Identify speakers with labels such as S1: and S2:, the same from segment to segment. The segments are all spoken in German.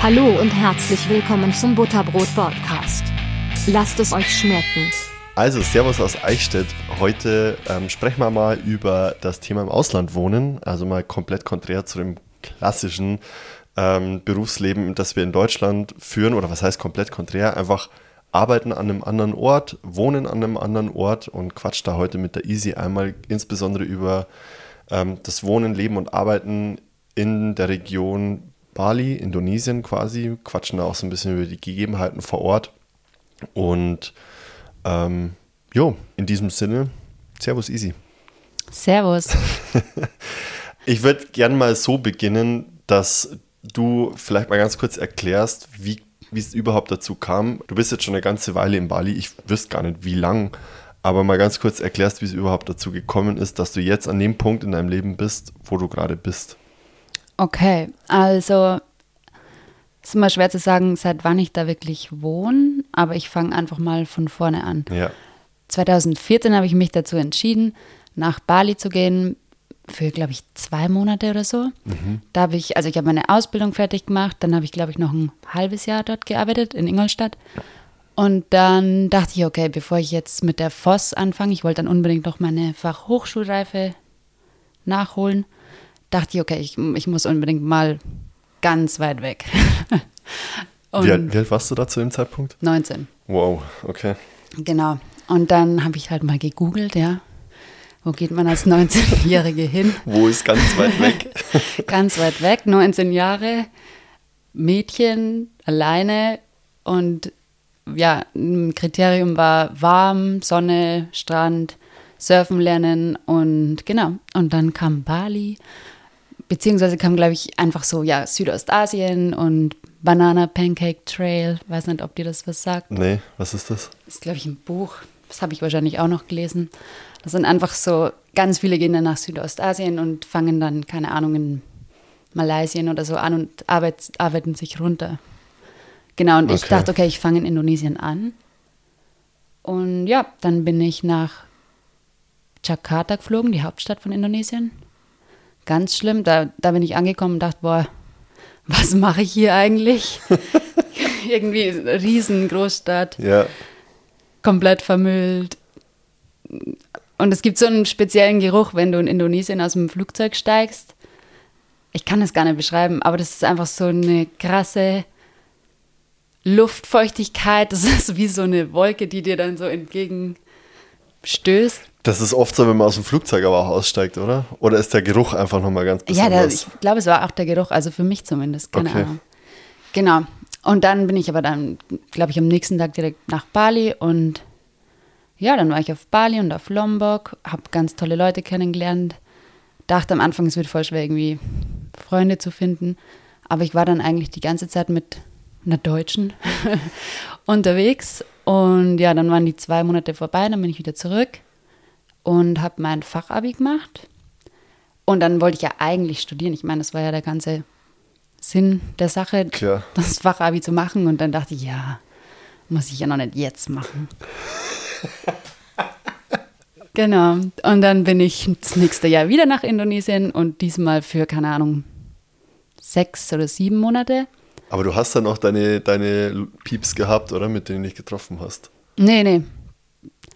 S1: Hallo und herzlich willkommen zum Butterbrot Podcast. Lasst es euch schmecken.
S2: Also, Servus aus Eichstätt. Heute ähm, sprechen wir mal über das Thema im Ausland wohnen. Also mal komplett konträr zu dem klassischen ähm, Berufsleben, das wir in Deutschland führen. Oder was heißt komplett konträr? Einfach arbeiten an einem anderen Ort, wohnen an einem anderen Ort und quatsch da heute mit der Easy einmal insbesondere über ähm, das Wohnen, Leben und Arbeiten in der Region Bali, Indonesien quasi, quatschen da auch so ein bisschen über die Gegebenheiten vor Ort. Und ähm, jo, in diesem Sinne, Servus Easy.
S3: Servus.
S2: ich würde gerne mal so beginnen, dass du vielleicht mal ganz kurz erklärst, wie wie es überhaupt dazu kam. Du bist jetzt schon eine ganze Weile in Bali. Ich wüsste gar nicht, wie lang, aber mal ganz kurz erklärst, wie es überhaupt dazu gekommen ist, dass du jetzt an dem Punkt in deinem Leben bist, wo du gerade bist.
S3: Okay, also es ist immer schwer zu sagen, seit wann ich da wirklich wohne, aber ich fange einfach mal von vorne an.
S2: Ja.
S3: 2014 habe ich mich dazu entschieden, nach Bali zu gehen, für, glaube ich, zwei Monate oder so. Mhm. Da habe ich, also ich habe meine Ausbildung fertig gemacht, dann habe ich, glaube ich, noch ein halbes Jahr dort gearbeitet in Ingolstadt. Und dann dachte ich, okay, bevor ich jetzt mit der FOS anfange, ich wollte dann unbedingt noch meine Fachhochschulreife nachholen, dachte ich, okay, ich, ich muss unbedingt mal ganz weit weg.
S2: wie, alt, wie alt warst du da zu dem Zeitpunkt?
S3: 19.
S2: Wow, okay.
S3: Genau. Und dann habe ich halt mal gegoogelt, ja, wo geht man als 19-Jährige hin?
S2: Wo ist ganz weit weg?
S3: ganz weit weg, 19 Jahre, Mädchen, alleine und ja, ein Kriterium war warm, Sonne, Strand, Surfen lernen und genau. Und dann kam Bali, beziehungsweise kam, glaube ich, einfach so, ja, Südostasien und Banana Pancake Trail. Weiß nicht, ob dir das was sagt.
S2: Nee, was ist das?
S3: Das ist, glaube ich, ein Buch. Das habe ich wahrscheinlich auch noch gelesen. Das sind einfach so, ganz viele gehen dann nach Südostasien und fangen dann, keine Ahnung, in Malaysia oder so an und arbeit, arbeiten sich runter. Genau, und okay. ich dachte, okay, ich fange in Indonesien an. Und ja, dann bin ich nach Jakarta geflogen, die Hauptstadt von Indonesien. Ganz schlimm, da, da bin ich angekommen und dachte, boah, was mache ich hier eigentlich? Irgendwie Riesengroßstadt.
S2: Ja.
S3: Komplett vermüllt. Und es gibt so einen speziellen Geruch, wenn du in Indonesien aus dem Flugzeug steigst. Ich kann es gar nicht beschreiben, aber das ist einfach so eine krasse Luftfeuchtigkeit. Das ist wie so eine Wolke, die dir dann so entgegenstößt.
S2: Das ist oft so, wenn man aus dem Flugzeug aber auch aussteigt, oder? Oder ist der Geruch einfach nochmal ganz besonders?
S3: Ja, der, ich glaube, es war auch der Geruch, also für mich zumindest, keine okay. Ahnung. Genau. Und dann bin ich aber dann, glaube ich, am nächsten Tag direkt nach Bali und ja, dann war ich auf Bali und auf Lombok, habe ganz tolle Leute kennengelernt. Dachte am Anfang, es wird voll schwer, irgendwie Freunde zu finden. Aber ich war dann eigentlich die ganze Zeit mit einer Deutschen unterwegs. Und ja, dann waren die zwei Monate vorbei, dann bin ich wieder zurück und habe mein Fachabi gemacht. Und dann wollte ich ja eigentlich studieren. Ich meine, das war ja der ganze Sinn der Sache,
S2: Klar.
S3: das Fachabi zu machen. Und dann dachte ich, ja, muss ich ja noch nicht jetzt machen. genau. Und dann bin ich das nächste Jahr wieder nach Indonesien und diesmal für, keine Ahnung, sechs oder sieben Monate.
S2: Aber du hast dann auch deine, deine Pieps gehabt, oder? Mit denen du dich getroffen hast.
S3: Nee, nee.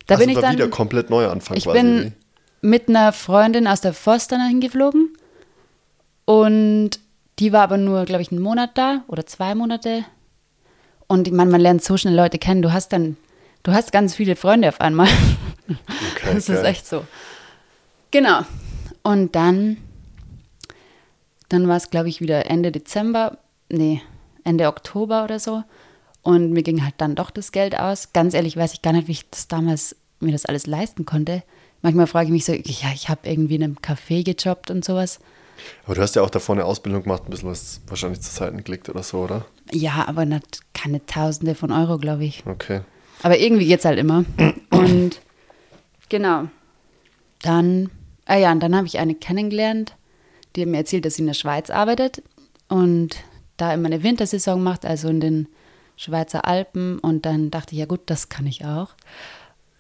S3: Da
S2: also
S3: bin ich dann
S2: wieder komplett neu anfangen
S3: ich quasi. Bin mit einer Freundin aus der Forst dann hingeflogen. Und die war aber nur, glaube ich, einen Monat da oder zwei Monate. Und ich meine, man lernt so schnell Leute kennen. Du hast dann du hast ganz viele Freunde auf einmal. Okay, das ist echt so. Genau. Und dann, dann war es, glaube ich, wieder Ende Dezember, nee, Ende Oktober oder so. Und mir ging halt dann doch das Geld aus. Ganz ehrlich weiß ich gar nicht, wie ich das damals mir das alles leisten konnte. Manchmal frage ich mich so, ja, ich habe irgendwie in einem Café gejobbt und sowas.
S2: Aber du hast ja auch davor eine Ausbildung gemacht, ein bisschen was wahrscheinlich zur Seite gelegt oder so, oder?
S3: Ja, aber nicht, keine Tausende von Euro, glaube ich.
S2: Okay.
S3: Aber irgendwie geht es halt immer. Und genau. Dann, ah ja, und dann habe ich eine kennengelernt, die hat mir erzählt, dass sie in der Schweiz arbeitet und da immer eine Wintersaison macht, also in den Schweizer Alpen. Und dann dachte ich, ja gut, das kann ich auch.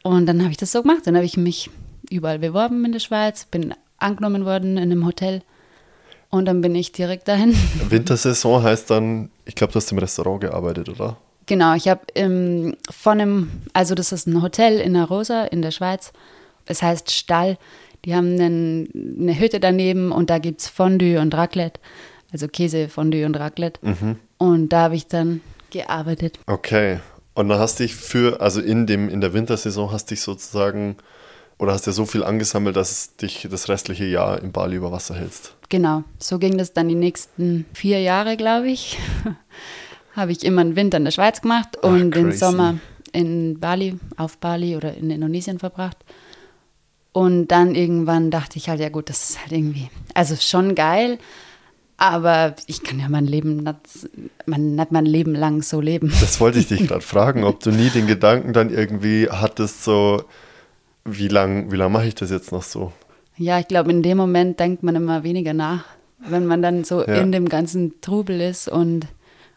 S3: Und dann habe ich das so gemacht. Dann habe ich mich überall beworben in der Schweiz, bin angenommen worden in einem Hotel. Und dann bin ich direkt dahin.
S2: Wintersaison heißt dann, ich glaube, du hast im Restaurant gearbeitet, oder?
S3: Genau, ich habe ähm, von einem, also das ist ein Hotel in der Rosa in der Schweiz. Es heißt Stall. Die haben einen, eine Hütte daneben und da gibt es Fondue und Raclette. Also Käse, Fondue und Raclette. Und da habe ich dann gearbeitet.
S2: Okay. Und dann hast dich für, also in dem, in der Wintersaison hast dich sozusagen, oder hast dir so viel angesammelt, dass dich das restliche Jahr in Bali über Wasser hältst.
S3: Genau, so ging das dann die nächsten vier Jahre, glaube ich. habe ich immer einen Winter in der Schweiz gemacht
S2: Ach,
S3: und den
S2: crazy.
S3: Sommer in Bali, auf Bali oder in Indonesien verbracht. Und dann irgendwann dachte ich halt, ja gut, das ist halt irgendwie, also schon geil, aber ich kann ja mein Leben nicht, mein, nicht mein Leben lang so leben.
S2: Das wollte ich dich gerade fragen, ob du nie den Gedanken dann irgendwie hattest, so, wie lang, wie lang mache ich das jetzt noch so?
S3: Ja, ich glaube, in dem Moment denkt man immer weniger nach, wenn man dann so
S2: Ja.
S3: in dem ganzen Trubel ist und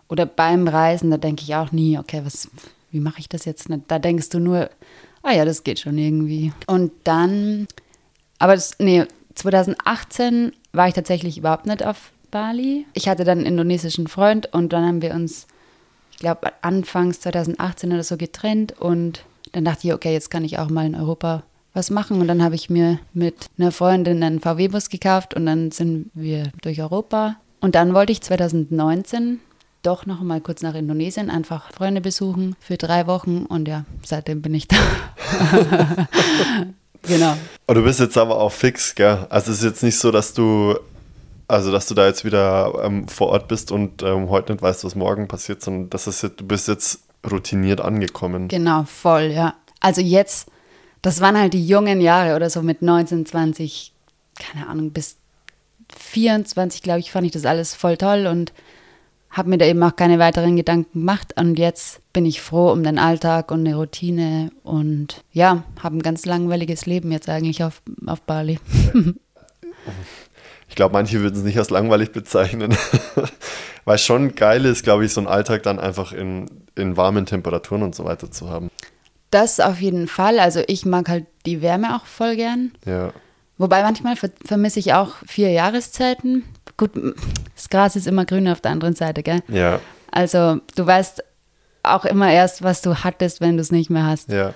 S3: oder beim Reisen, da denke ich auch nie, okay, was, wie mache ich das jetzt? Da denkst du nur, ah ja, das geht schon irgendwie. Und dann, aber das, nee, 2018 war ich tatsächlich überhaupt nicht auf Bali. Ich hatte dann einen indonesischen Freund und dann haben wir uns, ich glaube, anfangs 2018 oder so getrennt und dann dachte ich, okay, jetzt kann ich auch mal in Europa was machen. Und dann habe ich mir mit einer Freundin einen VW-Bus gekauft und dann sind wir durch Europa. Und dann wollte ich 2019 doch noch mal kurz nach Indonesien einfach Freunde besuchen für drei Wochen und ja, seitdem bin ich da. genau.
S2: Und du bist jetzt aber auch fix, gell? Also es ist jetzt nicht so, dass du, also dass du da jetzt wieder ähm, vor Ort bist und ähm, heute nicht weißt, was morgen passiert, sondern das ist jetzt, du bist jetzt routiniert angekommen.
S3: Genau, voll, ja. Also jetzt, das waren halt die jungen Jahre oder so mit 19, 20, keine Ahnung, bis 24, glaube ich, fand ich das alles voll toll und habe mir da eben auch keine weiteren Gedanken gemacht. Und jetzt bin ich froh um den Alltag und eine Routine und ja, habe ein ganz langweiliges Leben jetzt eigentlich auf, auf Bali.
S2: Ich glaube, manche würden es nicht als langweilig bezeichnen. Weil schon geil ist, glaube ich, so einen Alltag dann einfach in, in warmen Temperaturen und so weiter zu haben.
S3: Das auf jeden Fall. Also ich mag halt die Wärme auch voll gern.
S2: Ja.
S3: Wobei manchmal ver vermisse ich auch vier Jahreszeiten. Gut, das Gras ist immer grüner auf der anderen Seite, gell?
S2: Ja,
S3: Also du weißt auch immer erst, was du hattest, wenn du es nicht mehr hast.
S2: ja.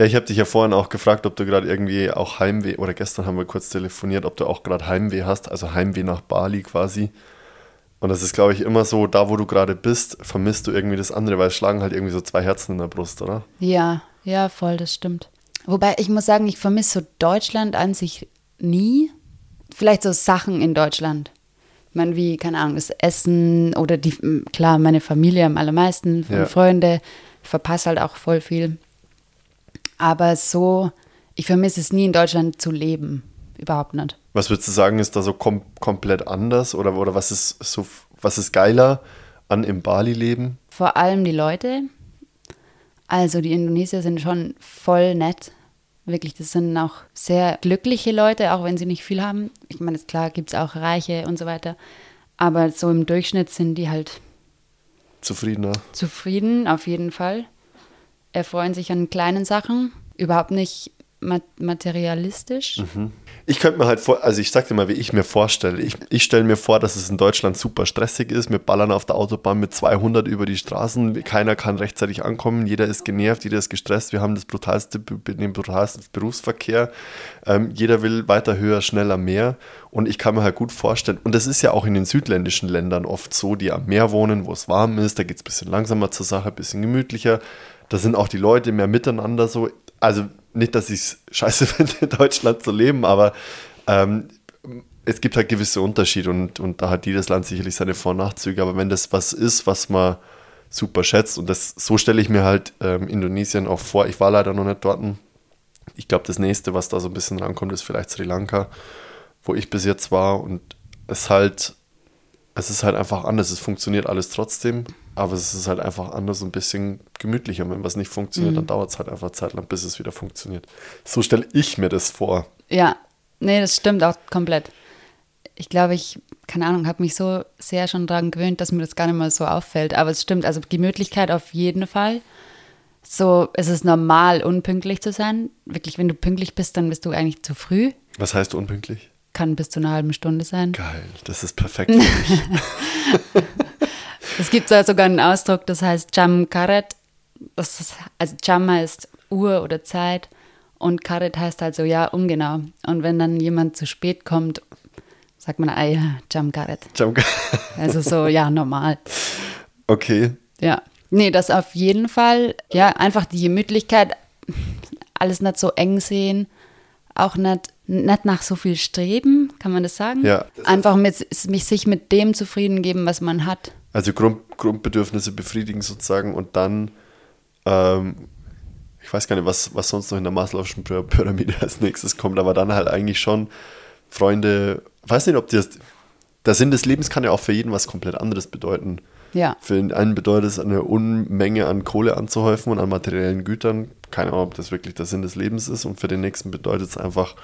S2: Ja, ich habe dich ja vorhin auch gefragt, ob du gerade irgendwie auch Heimweh, oder gestern haben wir kurz telefoniert, ob du auch gerade Heimweh hast, also Heimweh nach Bali quasi. Und das ist, glaube ich, immer so, da wo du gerade bist, vermisst du irgendwie das andere, weil es schlagen halt irgendwie so zwei Herzen in der Brust, oder?
S3: Ja, ja, voll, das stimmt. Wobei ich muss sagen, ich vermisse so Deutschland an sich nie. Vielleicht so Sachen in Deutschland. Ich meine, wie, keine Ahnung, das Essen oder die, klar, meine Familie am allermeisten,
S2: Ja.
S3: Freunde. Ich verpasse halt auch voll viel. Aber so, ich vermisse es nie in Deutschland zu leben. Überhaupt nicht.
S2: Was würdest du sagen, ist da so kom komplett anders oder, oder was ist so was ist geiler an im Bali-Leben?
S3: Vor allem die Leute. Also die Indonesier sind schon voll nett. Wirklich, das sind auch sehr glückliche Leute, auch wenn sie nicht viel haben. Ich meine, ist klar, gibt es auch Reiche und so weiter. Aber so im Durchschnitt sind die halt
S2: Zufriedener?
S3: zufrieden, auf jeden Fall. Erfreuen sich an kleinen Sachen, überhaupt nicht ma- materialistisch.
S2: Ich könnte mir halt vor, also ich sag dir mal, wie ich mir vorstelle. Ich, ich stelle mir vor, dass es in Deutschland super stressig ist. Wir ballern auf der Autobahn mit 200 über die Straßen. Keiner kann rechtzeitig ankommen. Jeder ist genervt, jeder ist gestresst. Wir haben das brutalste, den brutalsten Berufsverkehr. Ähm, jeder will weiter, höher, schneller, mehr. Und ich kann mir halt gut vorstellen, und das ist ja auch in den südländischen Ländern oft so, die am Meer wohnen, wo es warm ist. Da geht es ein bisschen langsamer zur Sache, ein bisschen gemütlicher. Da sind auch die Leute mehr miteinander so. Also nicht, dass ich es scheiße finde, in Deutschland zu leben, aber ähm, es gibt halt gewisse Unterschiede und, und da hat jedes Land sicherlich seine Vor- und Nachzüge. Aber wenn das was ist, was man super schätzt, und das so stelle ich mir halt ähm, Indonesien auch vor. Ich war leider noch nicht dort. Ich glaube, das nächste, was da so ein bisschen rankommt, ist vielleicht Sri Lanka, wo ich bis jetzt war. Und es halt, es ist halt einfach anders. Es funktioniert alles trotzdem, aber es ist halt einfach anders und ein bisschen gemütlicher. Wenn was nicht funktioniert, dann dauert es halt einfach Zeit lang, bis es wieder funktioniert. So stelle ich mir das vor.
S3: Ja, nee, das stimmt auch komplett. Ich glaube, ich, keine Ahnung, habe mich so sehr schon daran gewöhnt, dass mir das gar nicht mehr so auffällt. Aber es stimmt, also Gemütlichkeit auf jeden Fall. So, es ist normal, unpünktlich zu sein. Wirklich, wenn du pünktlich bist, dann bist du eigentlich zu früh.
S2: Was heißt unpünktlich?
S3: kann bis zu einer halben Stunde sein.
S2: Geil, das ist perfekt für mich.
S3: Es gibt da sogar einen Ausdruck, das heißt Jam Karet. Das ist, also Jam heißt Uhr oder Zeit und Karet heißt halt so, ja, ungenau. Und wenn dann jemand zu spät kommt, sagt man, ah ja, Jam Karet.
S2: Jam
S3: Also so, ja, normal.
S2: okay,
S3: Ja. Nee, das auf jeden Fall. Ja, einfach die Gemütlichkeit, alles nicht so eng sehen, auch nicht, nicht nach so viel streben, kann man das sagen?
S2: Ja.
S3: Einfach mit, mich sich mit dem zufrieden geben, was man hat.
S2: Also Grund, Grundbedürfnisse befriedigen sozusagen und dann, ähm, ich weiß gar nicht, was, was sonst noch in der Maslow'schen Py- Pyramide als nächstes kommt, aber dann halt eigentlich schon Freunde, weiß nicht, ob das, der Sinn des Lebens kann ja auch für jeden was komplett anderes bedeuten.
S3: Ja.
S2: Für den einen bedeutet es eine Unmenge an Kohle anzuhäufen und an materiellen Gütern. Keine Ahnung, ob das wirklich der Sinn des Lebens ist. Und für den nächsten bedeutet es einfach,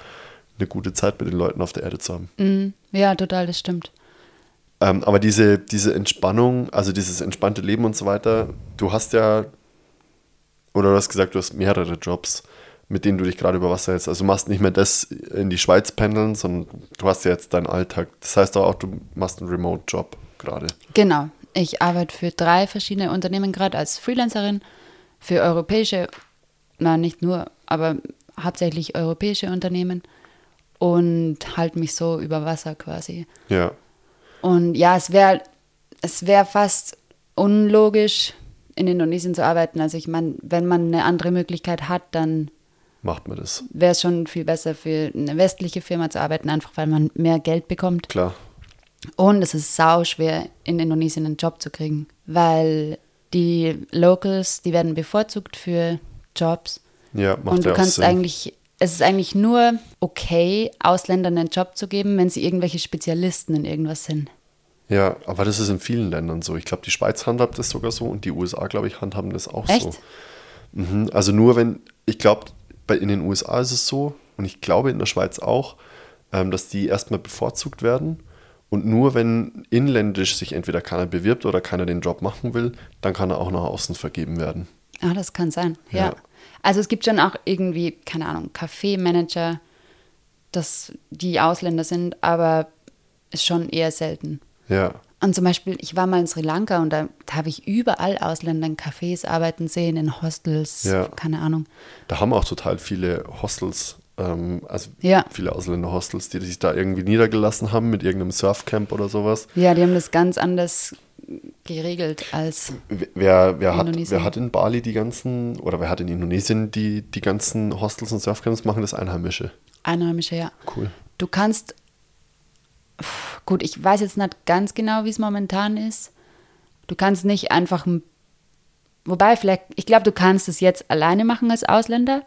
S2: eine gute Zeit mit den Leuten auf der Erde zu haben.
S3: Mhm. Ja, total, das stimmt.
S2: Ähm, aber diese, diese Entspannung, also dieses entspannte Leben und so weiter, du hast ja, oder du hast gesagt, du hast mehrere Jobs, mit denen du dich gerade über Wasser hältst. Also du machst nicht mehr das in die Schweiz pendeln, sondern du hast ja jetzt deinen Alltag. Das heißt auch, du machst einen Remote-Job gerade.
S3: Genau. Ich arbeite für drei verschiedene Unternehmen gerade als Freelancerin für europäische, na nicht nur, aber hauptsächlich europäische Unternehmen und halte mich so über Wasser quasi.
S2: Ja,
S3: Und ja, es wäre es wär fast unlogisch, in Indonesien zu arbeiten. Also ich meine, wenn man eine andere Möglichkeit hat, dann
S2: macht man das.
S3: wäre es schon viel besser für eine westliche Firma zu arbeiten, einfach weil man mehr Geld bekommt.
S2: Klar.
S3: Und es ist sau schwer, in Indonesien einen Job zu kriegen, weil die Locals, die werden bevorzugt für Jobs.
S2: Ja, macht
S3: und du
S2: ja
S3: kannst
S2: Sinn.
S3: eigentlich, es ist eigentlich nur okay, Ausländern einen Job zu geben, wenn sie irgendwelche Spezialisten in irgendwas sind.
S2: Ja, aber das ist in vielen Ländern so. Ich glaube, die Schweiz handhabt das sogar so und die USA, glaube ich, handhaben das auch
S3: Echt?
S2: so. Mhm. Also nur wenn, ich glaube, in den USA ist es so und ich glaube in der Schweiz auch, ähm, dass die erstmal bevorzugt werden und nur wenn inländisch sich entweder keiner bewirbt oder keiner den Job machen will, dann kann er auch nach außen vergeben werden.
S3: Ah, das kann sein, ja.
S2: Ja.
S3: Also es gibt schon auch irgendwie, keine Ahnung, Kaffeemanager, dass die Ausländer sind, aber ist schon eher selten.
S2: Ja,
S3: Und zum Beispiel, ich war mal in Sri Lanka und da, da habe ich überall Ausländer in Cafés arbeiten sehen, in Hostels,
S2: Ja.
S3: keine Ahnung.
S2: da haben auch total viele Hostels, ähm, also
S3: Ja.
S2: viele Ausländer-Hostels, die sich da irgendwie niedergelassen haben mit irgendeinem Surfcamp oder sowas.
S3: Ja, die haben das ganz anders geregelt als.
S2: Wer, wer, hat,
S3: Indonesien.
S2: wer hat in Bali die ganzen, oder wer hat in Indonesien die, die ganzen Hostels und Surfcamps machen das Einheimische?
S3: Einheimische, ja.
S2: Cool.
S3: Du kannst, gut, ich weiß jetzt nicht ganz genau, wie es momentan ist. Du kannst nicht einfach, wobei vielleicht, ich glaube, du kannst es jetzt alleine machen als Ausländer,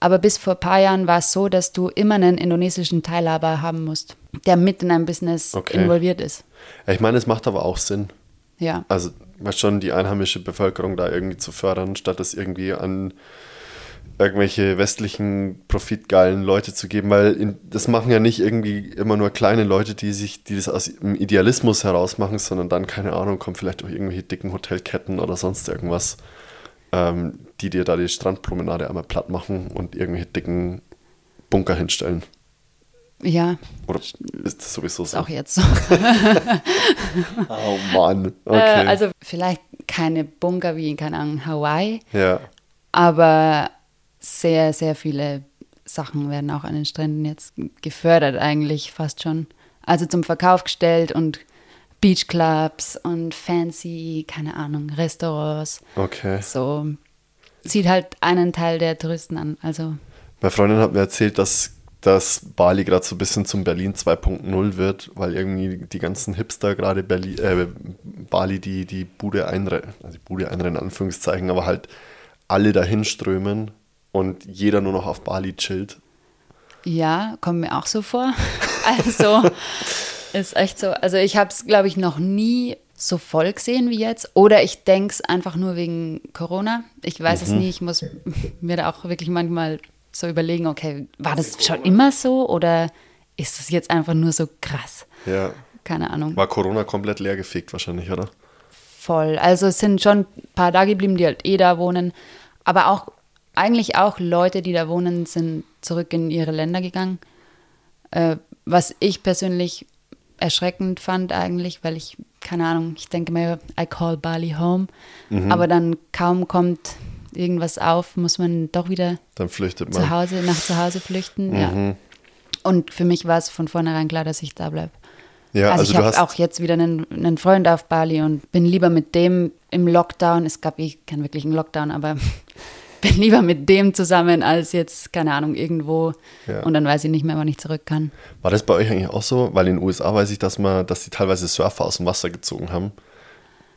S3: aber bis vor ein paar Jahren war es so, dass du immer einen indonesischen Teilhaber haben musst, der mit in einem Business
S2: Okay.
S3: involviert ist.
S2: Ich meine, es macht aber auch Sinn.
S3: Ja.
S2: Also, schon, die einheimische Bevölkerung da irgendwie zu fördern, statt es irgendwie an irgendwelche westlichen, profitgeilen Leute zu geben, weil in, das machen ja nicht irgendwie immer nur kleine Leute, die sich, die das aus dem Idealismus heraus machen, sondern dann, keine Ahnung, kommen vielleicht auch irgendwelche dicken Hotelketten oder sonst irgendwas, ähm, die dir da die Strandpromenade einmal platt machen und irgendwelche dicken Bunker hinstellen.
S3: Ja,
S2: Oder ist das sowieso so?
S3: auch jetzt so.
S2: Oh Mann.
S3: Äh,
S2: Okay.
S3: also vielleicht keine Bunker wie in, keine Ahnung, Hawaii,
S2: ja.
S3: aber sehr, sehr viele Sachen werden auch an den Stränden jetzt gefördert eigentlich fast schon. Also zum Verkauf gestellt und Beachclubs und fancy, keine Ahnung, Restaurants.
S2: Okay.
S3: So zieht halt einen Teil der Touristen an. Also
S2: Meine Freundin hat mir erzählt, dass, dass Bali gerade so ein bisschen zum Berlin 2.0 wird, weil irgendwie die ganzen Hipster gerade Berlin, äh, Bali die, die Bude einrennen, also die Bude einrennen, in Anführungszeichen, aber halt alle dahin strömen und jeder nur noch auf Bali chillt.
S3: Ja, kommt mir auch so vor. Also ist echt so. Also ich habe es, glaube ich, noch nie so voll gesehen wie jetzt. Oder ich denke es einfach nur wegen Corona. Ich weiß es nie. Ich muss mir da auch wirklich manchmal so überlegen, okay, war das schon immer so oder ist das jetzt einfach nur so krass?
S2: Ja.
S3: Keine Ahnung.
S2: War Corona komplett leergefegt wahrscheinlich, oder?
S3: Voll. Also es sind schon ein paar da geblieben, die halt eh da wohnen. Aber auch, eigentlich auch Leute, die da wohnen, sind zurück in ihre Länder gegangen. Äh, was ich persönlich erschreckend fand eigentlich, weil ich, keine Ahnung, ich denke mir, I call Bali home.
S2: Mhm.
S3: Aber dann kaum kommt irgendwas auf, muss man doch wieder
S2: Dann flüchtet
S3: zu
S2: man.
S3: Hause, nach zu Hause flüchten.
S2: Mhm.
S3: Ja. Und für mich war es von vornherein klar, dass ich da bleibe.
S2: Ja,
S3: also,
S2: also,
S3: ich habe auch jetzt wieder einen, einen Freund auf Bali und bin lieber mit dem im Lockdown. Es gab eh keinen wirklichen Lockdown, aber bin lieber mit dem zusammen als jetzt, keine Ahnung, irgendwo.
S2: Ja.
S3: Und dann weiß ich nicht mehr, wann ich zurück kann.
S2: War das bei euch eigentlich auch so? Weil in den USA weiß ich, dass man, dass die teilweise Surfer aus dem Wasser gezogen haben,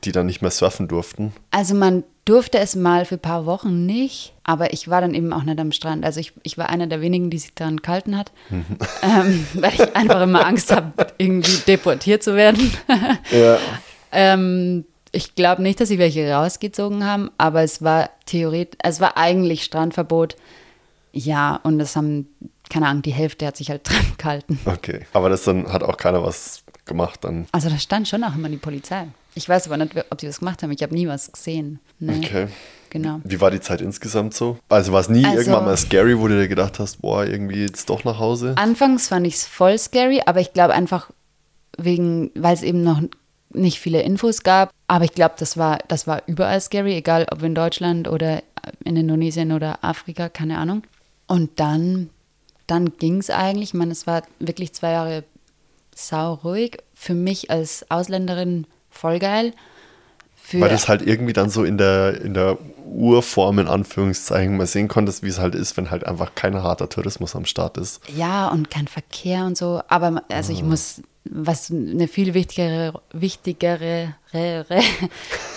S2: die dann nicht mehr surfen durften.
S3: Also man durfte es mal für ein paar Wochen nicht, aber ich war dann eben auch nicht am Strand. Also ich, ich war einer der wenigen, die sich daran gehalten hat, ähm, weil ich einfach immer Angst habe, irgendwie deportiert zu werden.
S2: Ja.
S3: ähm, ich glaube nicht, dass sie welche rausgezogen haben, aber es war theoretisch, es war eigentlich Strandverbot. Ja, und das haben, keine Ahnung, die Hälfte hat sich halt dran gehalten.
S2: Okay. Aber das dann hat auch keiner was gemacht dann.
S3: Also da stand schon auch immer die Polizei. Ich weiß aber nicht, ob die was gemacht haben. Ich habe nie was gesehen. Nee.
S2: Okay.
S3: Genau.
S2: Wie war die Zeit insgesamt so? Also war es nie
S3: Also-
S2: irgendwann mal scary, wo du dir gedacht hast, boah, irgendwie jetzt doch nach Hause?
S3: Anfangs fand ich es voll scary, aber ich glaube einfach wegen, weil es eben noch nicht viele Infos gab. Aber ich glaube, das war, das war überall scary, egal ob in Deutschland oder in Indonesien oder Afrika, keine Ahnung. Und dann, dann ging es eigentlich. Ich meine, es war wirklich zwei Jahre sau ruhig. Für mich als Ausländerin voll geil. Für,
S2: Weil das halt irgendwie dann so in der, in der Urform, in Anführungszeichen, mal sehen konntest, wie es halt ist, wenn halt einfach kein harter Tourismus am Start ist.
S3: Ja, und kein Verkehr und so. Aber also ich muss, was eine viel wichtigere, wichtigere re, re,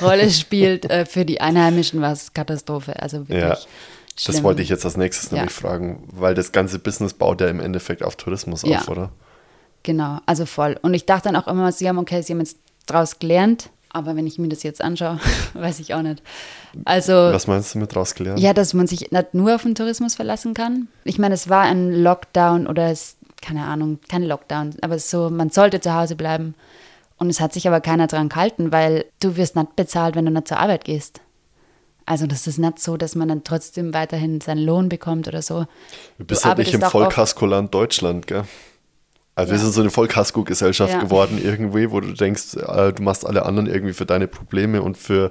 S3: Rolle spielt, äh, für die Einheimischen war es Katastrophe. Also wirklich
S2: Ja,
S3: schlimm.
S2: Das wollte ich jetzt als nächstes
S3: Ja.
S2: nämlich fragen, weil das ganze Business baut ja im Endeffekt auf Tourismus
S3: Ja.
S2: auf, oder?
S3: Genau, also voll. Und ich dachte dann auch immer, sie haben, okay, sie haben jetzt draus gelernt. Aber wenn ich mir das jetzt anschaue, weiß ich auch nicht. Also,
S2: Was meinst du mit rausgelernt?
S3: ja, dass man sich nicht nur auf den Tourismus verlassen kann. Ich meine, es war ein Lockdown oder es, keine Ahnung, kein Lockdown, aber so, man sollte zu Hause bleiben. Und es hat sich aber keiner dran gehalten, weil du wirst nicht bezahlt, wenn du nicht zur Arbeit gehst. Also das ist nicht so, dass man dann trotzdem weiterhin seinen Lohn bekommt oder so.
S2: Du bist
S3: Du
S2: halt nicht im Vollkaskoland Deutschland, gell? Also wir
S3: Ja.
S2: sind so eine Vollkasko-Gesellschaft
S3: Ja.
S2: geworden irgendwie, wo du denkst, äh, du machst alle anderen irgendwie für deine Probleme und für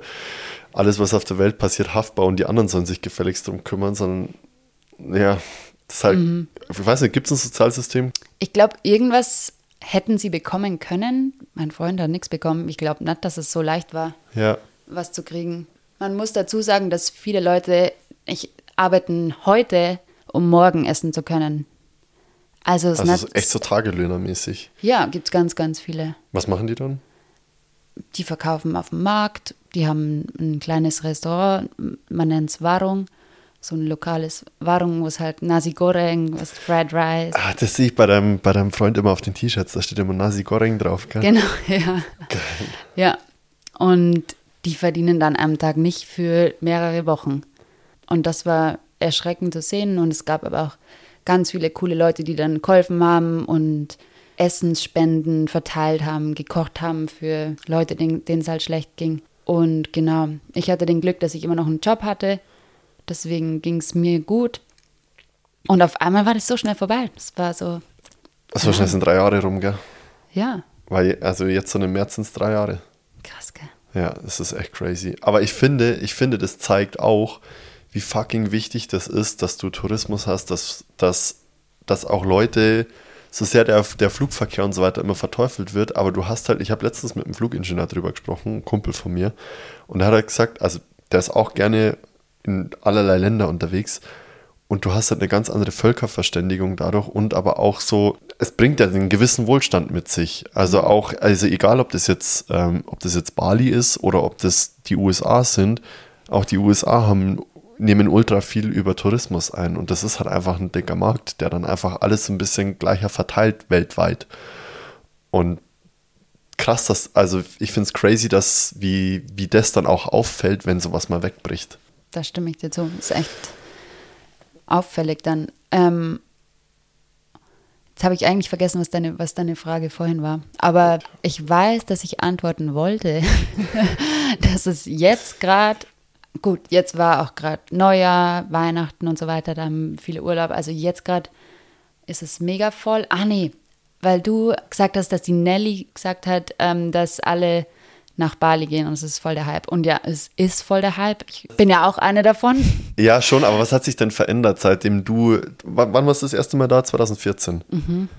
S2: alles, was auf der Welt passiert, haftbar und die anderen sollen sich gefälligst drum kümmern, sondern ja, das ist halt,
S3: Mhm.
S2: ich weiß nicht, gibt es ein Sozialsystem?
S3: Ich glaube, irgendwas hätten sie bekommen können. Mein Freund hat nichts bekommen. Ich glaube nicht, dass es so leicht war,
S2: Ja,
S3: was zu kriegen. Man muss dazu sagen, dass viele Leute ich, arbeiten heute, um morgen essen zu können. Also es ist
S2: also ist echt so Tagelöhnermäßig.
S3: ja, gibt es ganz, ganz viele.
S2: Was machen die dann?
S3: Die verkaufen auf dem Markt, die haben ein kleines Restaurant, man nennt es Warung, so ein lokales Warung, wo es halt Nasi Goreng, was Fried Rice,
S2: Ah, das sehe ich bei deinem, bei deinem Freund immer auf den T-Shirts, da steht immer Nasi Goreng drauf, gell?
S3: Genau, ja. Ja. Und die verdienen dann am Tag nicht für mehrere Wochen. Und das war erschreckend zu sehen. Und es gab aber auch ganz viele coole Leute, die dann geholfen haben und Essensspenden verteilt haben, gekocht haben für Leute, denen es halt schlecht ging. Und genau, ich hatte den Glück, dass ich immer noch einen Job hatte. Deswegen ging es mir gut. Und auf einmal war das so schnell vorbei. Das war so,
S2: So schnell sind drei Jahre rum, gell?
S3: ja,
S2: Weil, also jetzt so im März sind es drei Jahre.
S3: krass, gell?
S2: Ja, das ist echt crazy. Aber ich finde, ich finde, das zeigt auch, wie fucking wichtig das ist, dass du Tourismus hast, dass, dass, dass auch Leute, so sehr der, der Flugverkehr und so weiter immer verteufelt wird, aber du hast halt, ich habe letztens mit einem Flugingenieur drüber gesprochen, ein Kumpel von mir, und er hat halt gesagt, also der ist auch gerne in allerlei Länder unterwegs und du hast halt eine ganz andere Völkerverständigung dadurch und aber auch so, es bringt ja einen gewissen Wohlstand mit sich. Also auch, also egal ob das jetzt, ähm, ob das jetzt Bali ist oder ob das die USA sind, auch die USA haben, nehmen ultra viel über Tourismus ein und das ist halt einfach ein dicker Markt, der dann einfach alles ein bisschen gleicher verteilt weltweit. Und krass, dass, also ich finde es crazy, dass wie, wie das dann auch auffällt, wenn sowas mal wegbricht.
S3: Da stimme ich dir zu. Ist echt auffällig dann. Ähm, jetzt habe ich eigentlich vergessen, was deine, was deine Frage vorhin war. Aber ich weiß, dass ich antworten wollte, dass es jetzt gerade, gut, jetzt war auch gerade Neujahr, Weihnachten und so weiter, da haben viele Urlaub. Also jetzt gerade ist es mega voll. Ah nee, weil du gesagt hast, dass die Nelly gesagt hat, ähm, dass alle nach Bali gehen und es ist voll der Hype. Und ja, es ist voll der Hype. Ich bin ja auch eine davon.
S2: Ja, schon, aber was hat sich denn verändert, seitdem du, wann, wann warst du das erste Mal da? 2014? Mhm.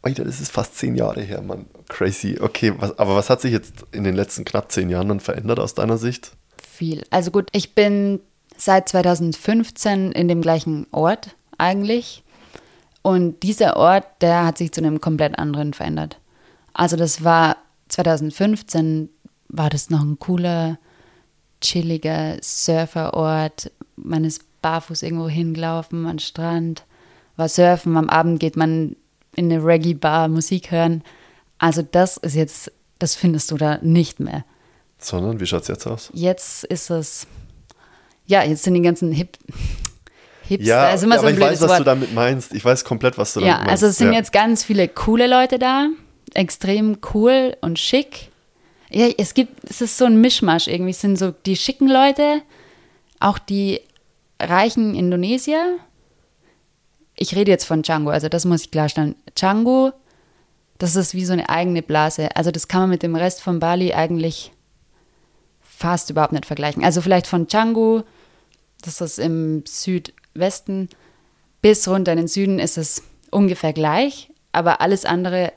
S2: Alter, das ist fast zehn Jahre her, Mann. Crazy. Okay, was, aber was hat sich jetzt in den letzten knapp zehn Jahren dann verändert aus deiner Sicht?
S3: Viel. Also gut, ich bin seit 2015 in dem gleichen Ort eigentlich. Und dieser Ort, der hat sich zu einem komplett anderen verändert. Also das war 2015 war das noch ein cooler, chilliger Surferort. Man ist barfuß irgendwo hingelaufen an den Strand, war surfen. Am Abend geht man in eine Reggae-Bar Musik hören. Also das ist jetzt, das findest du da nicht mehr.
S2: Sondern, wie schaut es jetzt aus?
S3: Jetzt ist es, ja, jetzt sind die ganzen Hip,
S2: Hipster. Ja, ist immer aber so ein ich weiß, was Wort. du damit meinst. Ich weiß komplett, was du
S3: ja,
S2: damit meinst.
S3: Ja, also es sind ja. jetzt ganz viele coole Leute da, extrem cool und schick. Ja, es gibt, es ist so ein Mischmasch irgendwie. Es sind so die schicken Leute, auch die reichen Indonesier. Ich rede jetzt von Django, also das muss ich klarstellen. Django, das ist wie so eine eigene Blase. Also das kann man mit dem Rest von Bali eigentlich fast überhaupt nicht vergleichen. Also vielleicht von Django, das ist im Südwesten, bis runter in den Süden ist es ungefähr gleich, aber alles andere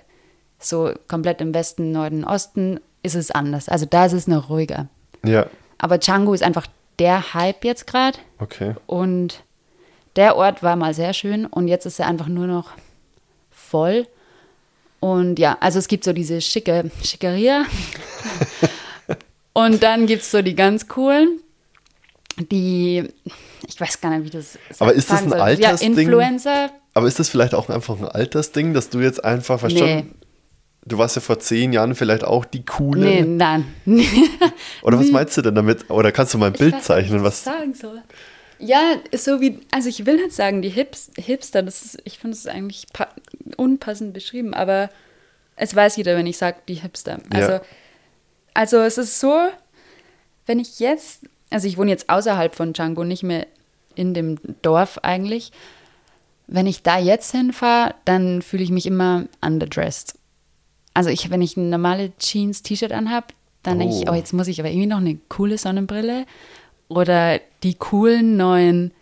S3: so komplett im Westen, Norden, Osten ist es anders. Also da ist es noch ruhiger.
S2: Ja.
S3: Aber Django ist einfach der Hype jetzt gerade.
S2: Okay.
S3: Und der Ort war mal sehr schön und jetzt ist er einfach nur noch voll. Und ja, also es gibt so diese schicke Schickeria. und dann gibt es so die ganz coolen, die, ich weiß gar nicht, wie das
S2: Aber ist das ein Altersding?
S3: Ja, Influencer.
S2: Aber ist das vielleicht auch einfach ein Altersding, dass du jetzt einfach verstanden nee. Du warst ja vor zehn Jahren vielleicht auch die coole.
S3: Nee, nein.
S2: Oder was meinst du denn damit? Oder kannst du mal ein Bild weiß, zeichnen? Was ich
S3: sagen soll. Ja, so wie, also ich will nicht sagen, die Hips, Hipster, das ist, ich finde es eigentlich unpassend beschrieben, aber es weiß jeder, wenn ich sage, die Hipster. Also, ja. also es ist so, wenn ich jetzt, also ich wohne jetzt außerhalb von Django, nicht mehr in dem Dorf eigentlich. Wenn ich da jetzt hinfahre, dann fühle ich mich immer underdressed. Also ich, wenn ich ein normale Jeans-T-Shirt anhabe, dann oh. denke ich, oh, jetzt muss ich aber irgendwie noch eine coole Sonnenbrille oder die coolen neuen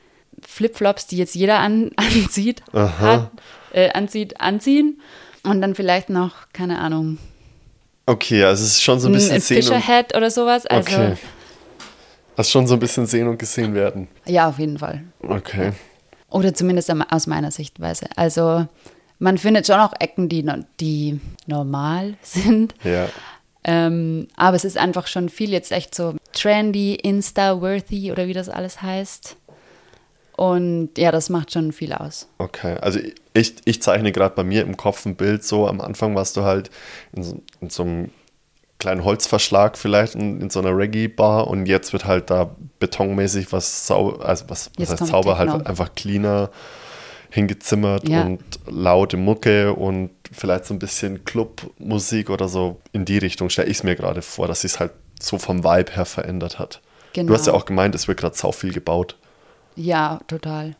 S3: Flipflops, die jetzt jeder an, anzieht, hat, äh, anzieht, anziehen und dann vielleicht noch, keine Ahnung.
S2: Okay, also es ist schon so ein bisschen ein
S3: sehen Fischerhead oder sowas. Also, okay.
S2: Ist schon so ein bisschen sehen und gesehen werden.
S3: Ja, auf jeden Fall.
S2: Okay.
S3: Oder zumindest aus meiner Sichtweise. Also man findet schon auch Ecken, die, die normal sind.
S2: Ja.
S3: Ähm, aber es ist einfach schon viel jetzt echt so trendy, Insta-worthy oder wie das alles heißt. Und ja, das macht schon viel aus.
S2: Okay, also ich, ich zeichne gerade bei mir im Kopf ein Bild so. Am Anfang warst du halt in so, in so einem kleinen Holzverschlag vielleicht in, in so einer Reggae-Bar und jetzt wird halt da betonmäßig was, sau also was, was heißt Zauber, halt einfach cleaner hingezimmert ja. und laute Mucke und vielleicht so ein bisschen Clubmusik oder so in die Richtung stelle ich es mir gerade vor, dass sich es halt so vom Vibe her verändert hat. Genau. Du hast ja genau. auch gemeint, es wird gerade sau viel gebaut.
S3: Ja, total.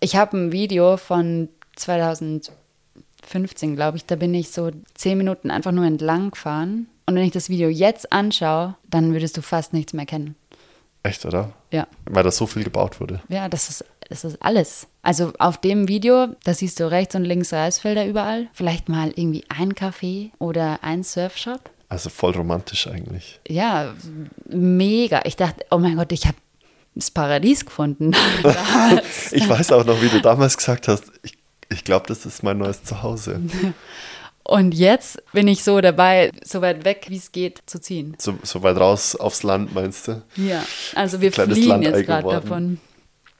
S3: Ich habe ein Video von 2015, glaube ich, da bin ich so zehn Minuten einfach nur entlang gefahren. Und wenn ich das Video jetzt anschaue, dann würdest du fast nichts mehr kennen.
S2: Echt, oder?
S3: Ja.
S2: Weil das so viel gebaut wurde.
S3: Ja, das ist, das ist alles. Also auf dem Video, da siehst du rechts und links Reisfelder überall. Vielleicht mal irgendwie ein Café oder ein Surfshop.
S2: Also voll romantisch eigentlich.
S3: Ja, mega. Ich dachte, oh mein Gott, ich habe das Paradies gefunden.
S2: ich weiß auch noch, wie du damals gesagt hast, ich, ich glaube, das ist mein neues Zuhause.
S3: Und jetzt bin ich so dabei, so weit weg, wie es geht, zu ziehen.
S2: So, so weit raus aufs Land, meinst du?
S3: Ja, also wir fliegen Land jetzt gerade davon.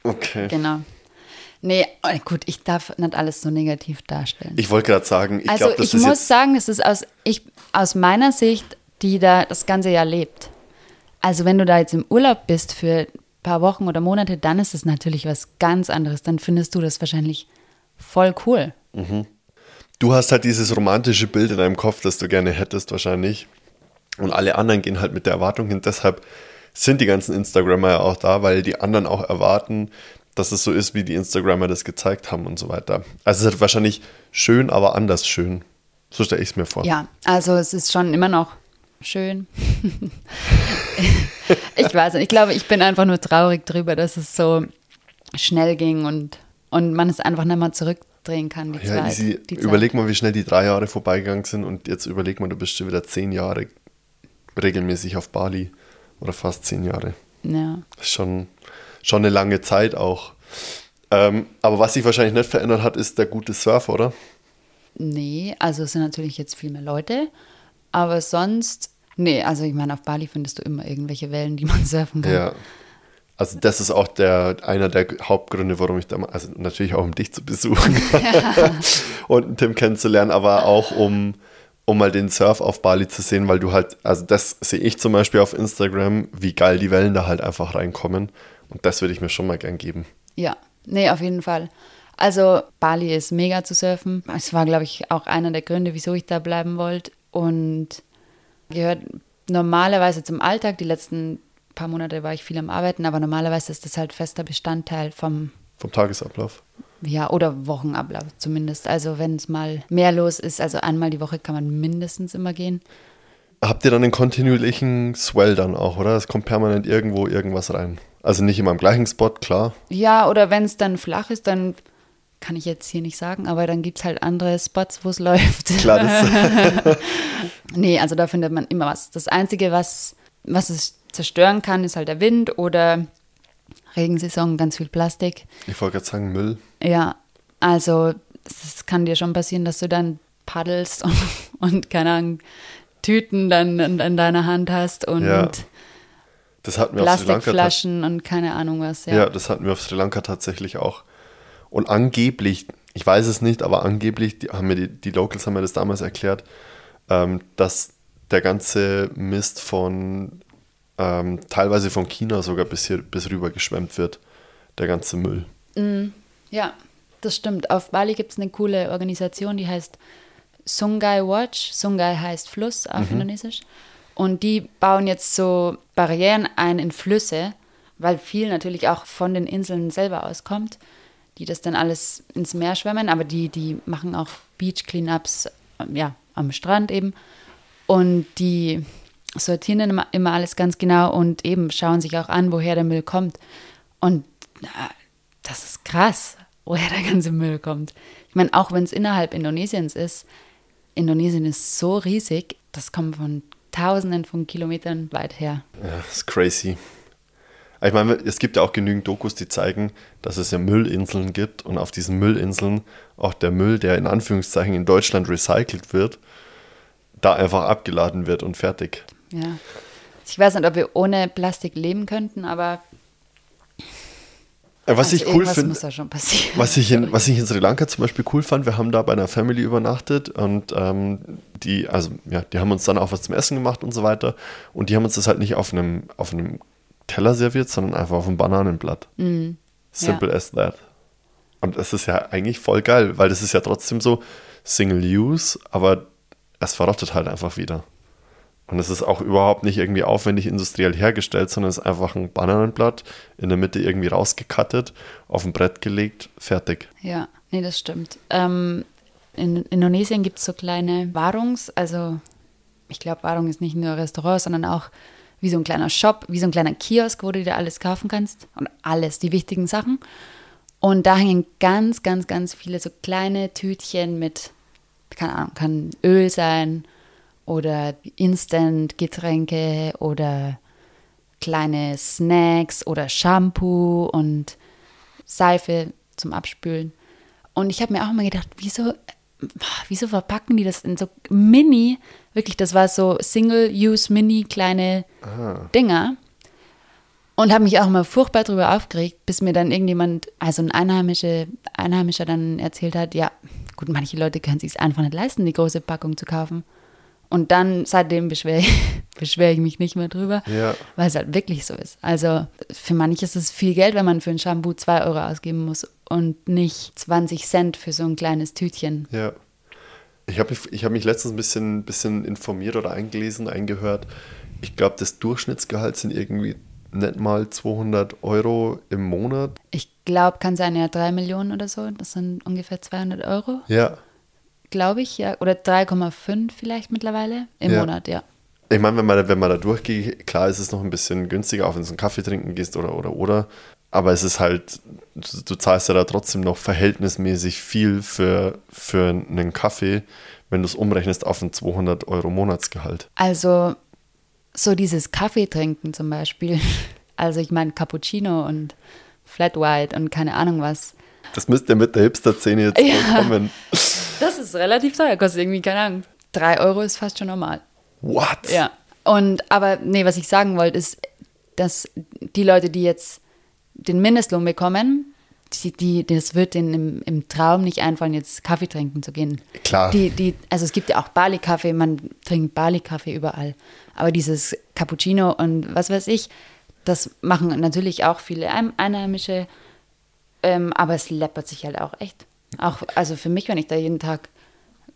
S2: Okay.
S3: Genau. Nee, oh, gut, ich darf nicht alles so negativ darstellen.
S2: Ich wollte gerade sagen, ich
S3: also
S2: glaube,
S3: das ich ist muss sagen, es ist aus, ich, aus meiner Sicht, die da das ganze Jahr lebt. Also wenn du da jetzt im Urlaub bist für ein paar Wochen oder Monate, dann ist es natürlich was ganz anderes. Dann findest du das wahrscheinlich voll cool.
S2: Mhm du hast halt dieses romantische Bild in deinem Kopf, das du gerne hättest wahrscheinlich. Und alle anderen gehen halt mit der Erwartung hin. Deshalb sind die ganzen Instagrammer ja auch da, weil die anderen auch erwarten, dass es so ist, wie die Instagrammer das gezeigt haben und so weiter. Also es ist halt wahrscheinlich schön, aber anders schön. So stelle ich es mir vor.
S3: Ja, also es ist schon immer noch schön. ich weiß nicht, ich glaube, ich bin einfach nur traurig drüber, dass es so schnell ging und, und man es einfach nicht mehr zurückdrehen kann, die
S2: Ja,
S3: Zeit.
S2: easy.
S3: die Zeit.
S2: Überleg mal, wie schnell die drei Jahre vorbeigegangen sind und jetzt überleg mal, du bist schon wieder zehn Jahre regelmäßig auf Bali oder fast zehn Jahre.
S3: Ja.
S2: Schon, schon eine lange Zeit auch. Ähm, aber was sich wahrscheinlich nicht verändert hat, ist der gute Surf, oder?
S3: Nee, also es sind natürlich jetzt viel mehr Leute, aber sonst, nee, also ich meine, auf Bali findest du immer irgendwelche Wellen, die man surfen kann.
S2: Ja. Also das ist auch der, einer der Hauptgründe, warum ich da mal, also natürlich auch um dich zu besuchen und einen Tim kennenzulernen, aber auch um, um mal den Surf auf Bali zu sehen, weil du halt, also das sehe ich zum Beispiel auf Instagram, wie geil die Wellen da halt einfach reinkommen und das würde ich mir schon mal gern geben.
S3: Ja, nee, auf jeden Fall. Also Bali ist mega zu surfen. Es war, glaube ich, auch einer der Gründe, wieso ich da bleiben wollte. Und gehört normalerweise zum Alltag. Die letzten paar Monate war ich viel am Arbeiten, aber normalerweise ist das halt fester Bestandteil vom,
S2: Vom Tagesablauf.
S3: ja, oder Wochenablauf zumindest. Also wenn es mal mehr los ist, also einmal die Woche kann man mindestens immer gehen.
S2: Habt ihr dann einen kontinuierlichen Swell dann auch, oder? Es kommt permanent irgendwo irgendwas rein. Also nicht immer am gleichen Spot, klar.
S3: Ja, oder wenn es dann flach ist, dann kann ich jetzt hier nicht sagen, aber dann gibt es halt andere Spots, wo es läuft.
S2: Klar, das,
S3: Nee, also da findet man immer was. Das Einzige, was, was es zerstören kann, ist halt der Wind oder Regensaison, ganz viel Plastik.
S2: ich wollte gerade sagen Müll.
S3: Ja, also es kann dir schon passieren, dass du dann paddelst und, und keine Ahnung, Tüten dann in, in deiner Hand hast und
S2: Ja. Das hatten wir
S3: Plastikflaschen und keine Ahnung was.
S2: Ja.
S3: Ja,
S2: das hatten wir auf Sri Lanka tatsächlich auch. Und angeblich, ich weiß es nicht, aber angeblich die, haben mir die, die Locals haben mir das damals erklärt, ähm, dass der ganze Mist von ähm, teilweise von China sogar bis hier bis rüber geschwemmt wird. Der ganze Müll.
S3: ja, das stimmt. Auf Bali gibt es eine coole Organisation, die heißt Sungai Watch. Sungai heißt Fluss auf Indonesisch. Und die bauen jetzt so Barrieren ein in Flüsse, weil viel natürlich auch von den Inseln selber auskommt, die das dann alles ins Meer schwemmen. Aber die, die machen auch Beach Cleanups, ähm, ja, am Strand eben. Und die sortieren immer alles ganz genau und eben schauen sich auch an, woher der Müll kommt. Und na, das ist krass, woher der ganze Müll kommt. Ich meine, auch wenn es innerhalb Indonesiens ist, Indonesien ist so riesig, das kommt von Tausenden von Kilometern weit her.
S2: Ja, das ist crazy. Ich meine, es gibt ja auch genügend Dokus, die zeigen, dass es ja Müllinseln gibt und auf diesen Müllinseln auch der Müll, der in Anführungszeichen in Deutschland recycelt wird, da einfach abgeladen wird und fertig.
S3: Ja. Ich weiß nicht, ob wir ohne Plastik leben könnten, aber
S2: Äh, Was
S3: also
S2: ich cool finde, was ich, in, was ich in Sri Lanka zum Beispiel cool fand, wir haben da bei einer Family übernachtet und ähm, die, also ja, die haben uns dann auch was zum Essen gemacht und so weiter. Und die haben uns das halt nicht auf einem, auf einem Teller serviert, sondern einfach auf einem Bananenblatt. Simple as that. Und das ist ja eigentlich voll geil, weil das ist ja trotzdem so Single Use, aber es verrottet halt einfach wieder. Und es ist auch überhaupt nicht irgendwie aufwendig industriell hergestellt, sondern es ist einfach ein Bananenblatt in der Mitte irgendwie rausgekattet, auf ein Brett gelegt, fertig.
S3: Ja, nee, das stimmt. Ähm, in Indonesien gibt es so kleine Warungs-, also ich glaube, Warung ist nicht nur Restaurant, sondern auch wie so ein kleiner Shop, wie so ein kleiner Kiosk, wo du dir alles kaufen kannst. Und alles, die wichtigen Sachen. Und da hängen ganz, ganz, ganz viele so kleine Tütchen mit, keine Ahnung, kann Öl sein oder Instant-Getränke oder kleine Snacks oder Shampoo und Seife zum Abspülen. Und ich habe mir auch mal gedacht, wieso, wieso verpacken die das in so mini, wirklich, das war so Single-Use, mini kleine Dinger. Und habe mich auch mal furchtbar darüber aufgeregt, bis mir dann irgendjemand, also ein Einheimische, Einheimischer dann erzählt hat, ja, gut, manche Leute können sich es einfach nicht leisten, die große Packung zu kaufen. Und dann, seitdem beschwere ich, beschwer ich mich nicht mehr drüber,
S2: Ja.
S3: weil es halt wirklich so ist. Also für manche ist es viel Geld, wenn man für ein Shampoo 2 Euro ausgeben muss und nicht 20 Cent für so ein kleines Tütchen.
S2: Ja. Ich habe mich, ich hab mich letztens ein bisschen, bisschen informiert oder eingelesen, eingehört. Ich glaube, das Durchschnittsgehalt sind irgendwie nicht mal 200 Euro im Monat.
S3: Ich glaube, kann sein, ja, 3 Millionen oder so, das sind ungefähr 200 Euro.
S2: Ja.
S3: Glaube ich, ja. Oder 3,5 vielleicht mittlerweile im
S2: Ja.
S3: Monat, ja.
S2: Ich meine, wenn man, wenn man da durchgeht, klar ist es noch ein bisschen günstiger, auch wenn du einen Kaffee trinken gehst oder oder oder. Aber es ist halt, du, du zahlst ja da trotzdem noch verhältnismäßig viel für, für einen Kaffee, wenn du es umrechnest auf ein 200 Euro Monatsgehalt.
S3: Also so dieses Kaffee trinken zum Beispiel. Also ich meine Cappuccino und Flat White und keine Ahnung was.
S2: Das müsste mit der Hipster-Szene jetzt
S3: Ja.
S2: kommen.
S3: Das ist relativ teuer, kostet irgendwie, keine Ahnung, drei Euro ist fast schon normal.
S2: What?
S3: Ja. Und aber nee, was ich sagen wollte, ist, dass die Leute, die jetzt den Mindestlohn bekommen, die, die, das wird denen im, im Traum nicht einfallen, jetzt Kaffee trinken zu gehen.
S2: Klar.
S3: Die, die, also es gibt ja auch Bali-Kaffee, man trinkt Bali-Kaffee überall. Aber dieses Cappuccino und was weiß ich, das machen natürlich auch viele Ein- Einheimische. Ähm, aber es läppert sich halt auch echt. Auch, also für mich, wenn ich da jeden Tag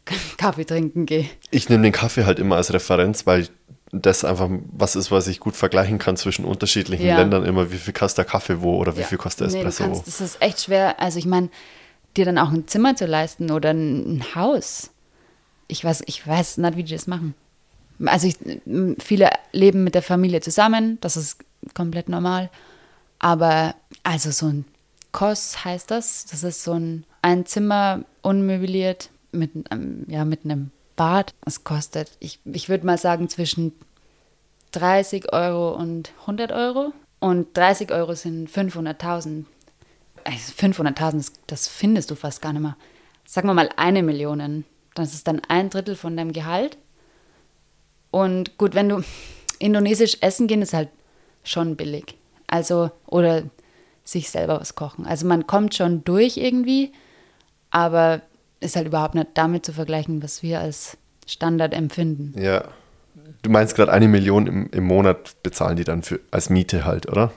S3: Kaffee trinken gehe.
S2: Ich nehme den Kaffee halt immer als Referenz, weil das einfach was ist, was ich gut vergleichen kann zwischen unterschiedlichen
S3: Ja.
S2: Ländern. Immer, wie viel kostet der Kaffee wo oder wie
S3: Ja.
S2: viel kostet
S3: Nee, du
S2: Espresso wo.
S3: kannst, das ist echt schwer. Also ich meine, dir dann auch ein Zimmer zu leisten oder ein, ein Haus. Ich weiß, ich weiß nicht, wie die das machen. Also ich, viele leben mit der Familie zusammen, das ist komplett normal. Aber also so ein Kos heißt das. Das ist so ein, ein Zimmer unmöbliert mit, einem- ja, mit einem Bad. Das kostet, ich, ich würde mal sagen, zwischen 30 Euro und 100 Euro. Und 30 Euro sind 500.000. Also 500.000, das, das findest du fast gar nicht mehr. Sagen wir mal eine Million. Das ist dann ein Drittel von deinem Gehalt. Und gut, wenn du indonesisch essen gehen, ist halt schon billig. Also, oder sich selber was kochen. Also man kommt schon durch irgendwie, aber ist halt überhaupt nicht damit zu vergleichen, was wir als Standard empfinden.
S2: Ja. Du meinst gerade eine Million im, im Monat bezahlen die dann für, als Miete halt, oder?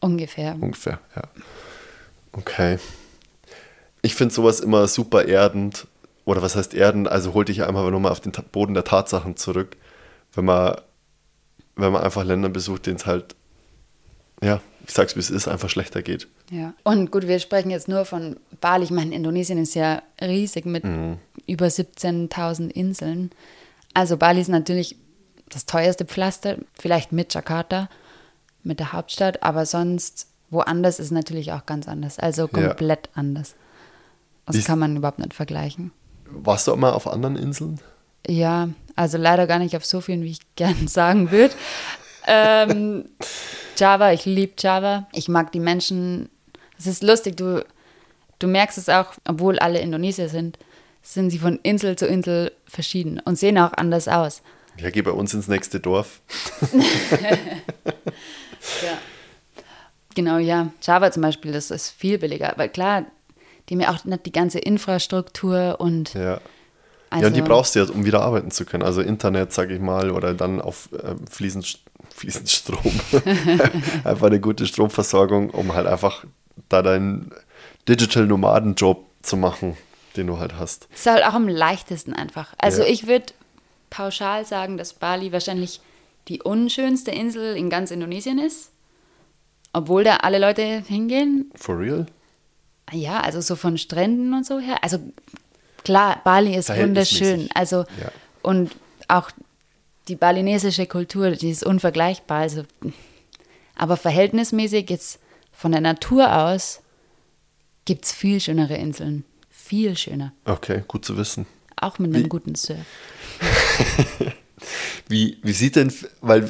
S3: Ungefähr.
S2: Ungefähr, ja. Okay. Ich finde sowas immer super erdend. Oder was heißt erdend? Also hol dich einfach nochmal auf den Boden der Tatsachen zurück. Wenn man, wenn man einfach Länder besucht, denen es halt, ja, ich sag's wie es ist, einfach schlechter geht.
S3: Ja. Und gut, wir sprechen jetzt nur von Bali. Ich meine, Indonesien ist ja riesig mit über 17.000 Inseln. Also Bali ist natürlich das teuerste Pflaster, vielleicht mit Jakarta, mit der Hauptstadt, aber sonst woanders ist natürlich auch ganz anders. Also komplett anders. Das
S2: Ist-
S3: kann man überhaupt nicht vergleichen.
S2: Warst du auch mal auf anderen Inseln?
S3: Ja, also leider gar nicht auf so vielen, wie ich gern sagen würde. ähm, Java, ich liebe Java. Ich mag die Menschen. Es ist lustig, du, du merkst es auch, obwohl alle Indonesier sind, sind sie von Insel zu Insel verschieden und sehen auch anders aus.
S2: Ja, geh bei uns ins nächste Dorf.
S3: Ja. Genau, ja. Java zum Beispiel, das ist viel billiger. Weil klar, die haben ja auch nicht die ganze Infrastruktur und
S2: Ja.
S3: also,
S2: ja, und die brauchst du ja, um wieder arbeiten zu können. Also Internet, sag ich mal, oder dann auf äh, fließend, fließend Strom. einfach eine gute Stromversorgung, um halt einfach da deinen Digital Nomaden-Job zu machen, den du halt hast.
S3: ist halt auch am leichtesten einfach. Also
S2: Ja.
S3: ich würde pauschal sagen, dass Bali wahrscheinlich die unschönste Insel in ganz Indonesien ist. Obwohl da alle Leute hingehen.
S2: For real?
S3: Ja, also so von Stränden und so her. Also klar, Bali ist wunderschön. Also
S2: Ja.
S3: und auch die balinesische Kultur, die ist unvergleichbar. Also, aber verhältnismäßig jetzt von der Natur aus gibt es viel schönere Inseln. Viel schöner.
S2: Okay, gut zu wissen.
S3: Auch mit einem guten Surf.
S2: Wie, wie sieht denn, weil,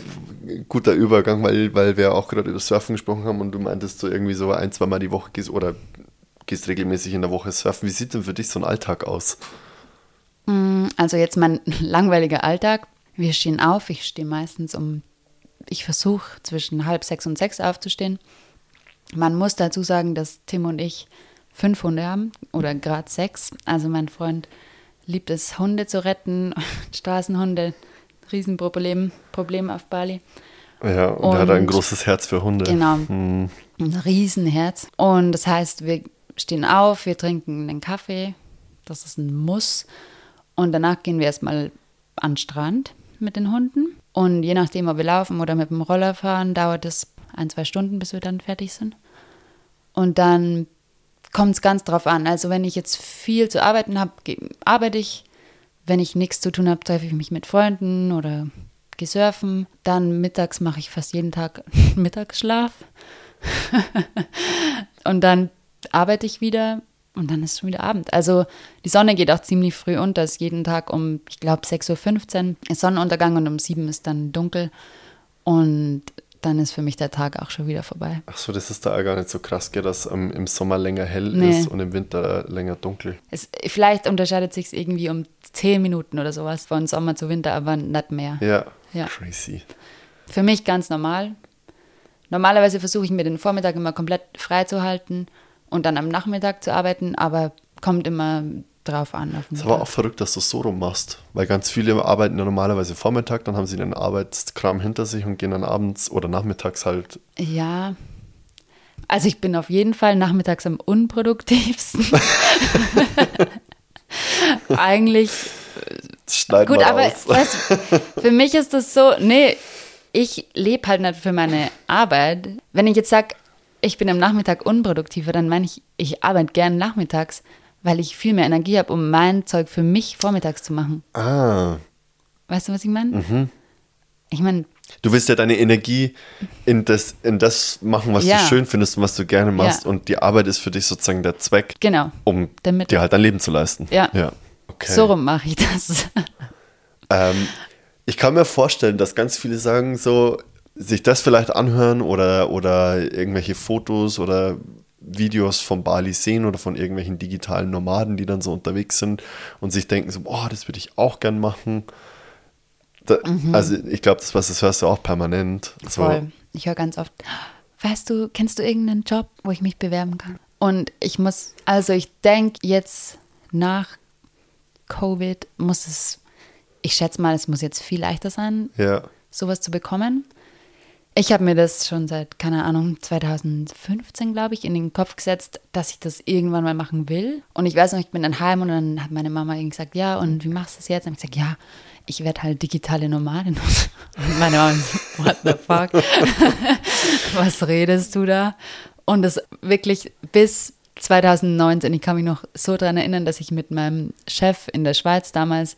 S2: guter Übergang, weil, weil wir auch gerade über Surfen gesprochen haben und du meintest so irgendwie so ein, zweimal die Woche gehst oder gehst regelmäßig in der Woche surfen. Wie sieht denn für dich so ein Alltag aus?
S3: Also jetzt mein langweiliger Alltag. Wir stehen auf. Ich stehe meistens um, ich versuche zwischen halb sechs und sechs aufzustehen. Man muss dazu sagen, dass Tim und ich fünf Hunde haben oder gerade sechs. Also mein Freund liebt es, Hunde zu retten. Straßenhunde, Riesenproblem Problem auf Bali.
S2: Ja, und, er hat ein
S3: Und-
S2: großes Herz für Hunde.
S3: Genau.
S2: Hm,
S3: Ein Riesenherz. Und das heißt, wir stehen auf, wir trinken einen Kaffee. Das ist ein Muss. Und danach gehen wir erstmal an den Strand mit den Hunden. Und je nachdem, ob wir laufen oder mit dem Roller fahren, dauert es ein, zwei Stunden, bis wir dann fertig sind. Und dann kommt es ganz drauf an. Also wenn ich jetzt viel zu arbeiten habe, arbeite ich. Wenn ich nichts zu tun habe, treffe ich mich mit Freunden oder gehe surfen. Dann mittags mache ich fast jeden Tag Mittagsschlaf. und dann arbeite ich wieder und dann ist schon wieder Abend. Also die Sonne geht auch ziemlich früh unter. Es ist jeden Tag um, ich glaube, 6.15 Uhr ist Sonnenuntergang und um 7 Uhr ist dann dunkel. Und dann ist für mich der Tag auch schon wieder vorbei.
S2: Ach so, das ist da gar nicht so krass, gell, dass ähm, im Sommer länger hell nee. ist und im Winter länger dunkel.
S3: Es, vielleicht unterscheidet sich irgendwie um 10 Minuten oder sowas von Sommer zu Winter, aber nicht mehr.
S2: Ja, ja. crazy.
S3: Für mich ganz normal. Normalerweise versuche ich mir den Vormittag immer komplett frei zu halten und dann am Nachmittag zu arbeiten, aber kommt immer drauf an.
S2: Es ist aber auch verrückt, dass du es so rum machst, weil ganz viele arbeiten ja normalerweise Vormittag, dann haben sie den Arbeitskram hinter sich und gehen dann abends oder nachmittags halt.
S3: Ja. Also ich bin auf jeden Fall nachmittags am unproduktivsten. Eigentlich.
S2: Schneid gut, aber weißt,
S3: für mich ist das so, nee, ich lebe halt nicht für meine Arbeit. Wenn ich jetzt sage, ich bin am Nachmittag unproduktiver, dann meine ich, ich arbeite gern nachmittags, weil ich viel mehr Energie habe, um mein Zeug für mich vormittags zu machen.
S2: Ah.
S3: Weißt du, was ich meine? Mhm. Ich meine.
S2: Du willst ja deine Energie in das, in das machen, was ja. du schön findest und was du gerne machst. Ja. Und die Arbeit ist für dich sozusagen der Zweck,
S3: genau.
S2: um Damit dir halt dein Leben zu leisten.
S3: Ja. ja. Okay. So rum mache ich das.
S2: Ähm, ich kann mir vorstellen, dass ganz viele sagen, so, sich das vielleicht anhören oder, oder irgendwelche Fotos oder Videos von Bali sehen oder von irgendwelchen digitalen Nomaden, die dann so unterwegs sind und sich denken so, boah, das würde ich auch gern machen. Da, mhm. Also ich glaube, das, was das hörst du auch permanent.
S3: Voll. Ich höre ganz oft, weißt du, kennst du irgendeinen Job, wo ich mich bewerben kann? Und ich muss, also ich denke jetzt nach Covid muss es, ich schätze mal, es muss jetzt viel leichter sein,
S2: ja.
S3: sowas zu bekommen. Ich habe mir das schon seit, keine Ahnung, 2015, glaube ich, in den Kopf gesetzt, dass ich das irgendwann mal machen will. Und ich weiß noch, ich bin dann heim und dann hat meine Mama irgendwie gesagt, ja, und wie machst du das jetzt? Und ich gesagt, ja, ich werde halt digitale Nomadin. Und meine Mama, what the fuck? Was redest du da? Und das wirklich bis 2019, ich kann mich noch so daran erinnern, dass ich mit meinem Chef in der Schweiz damals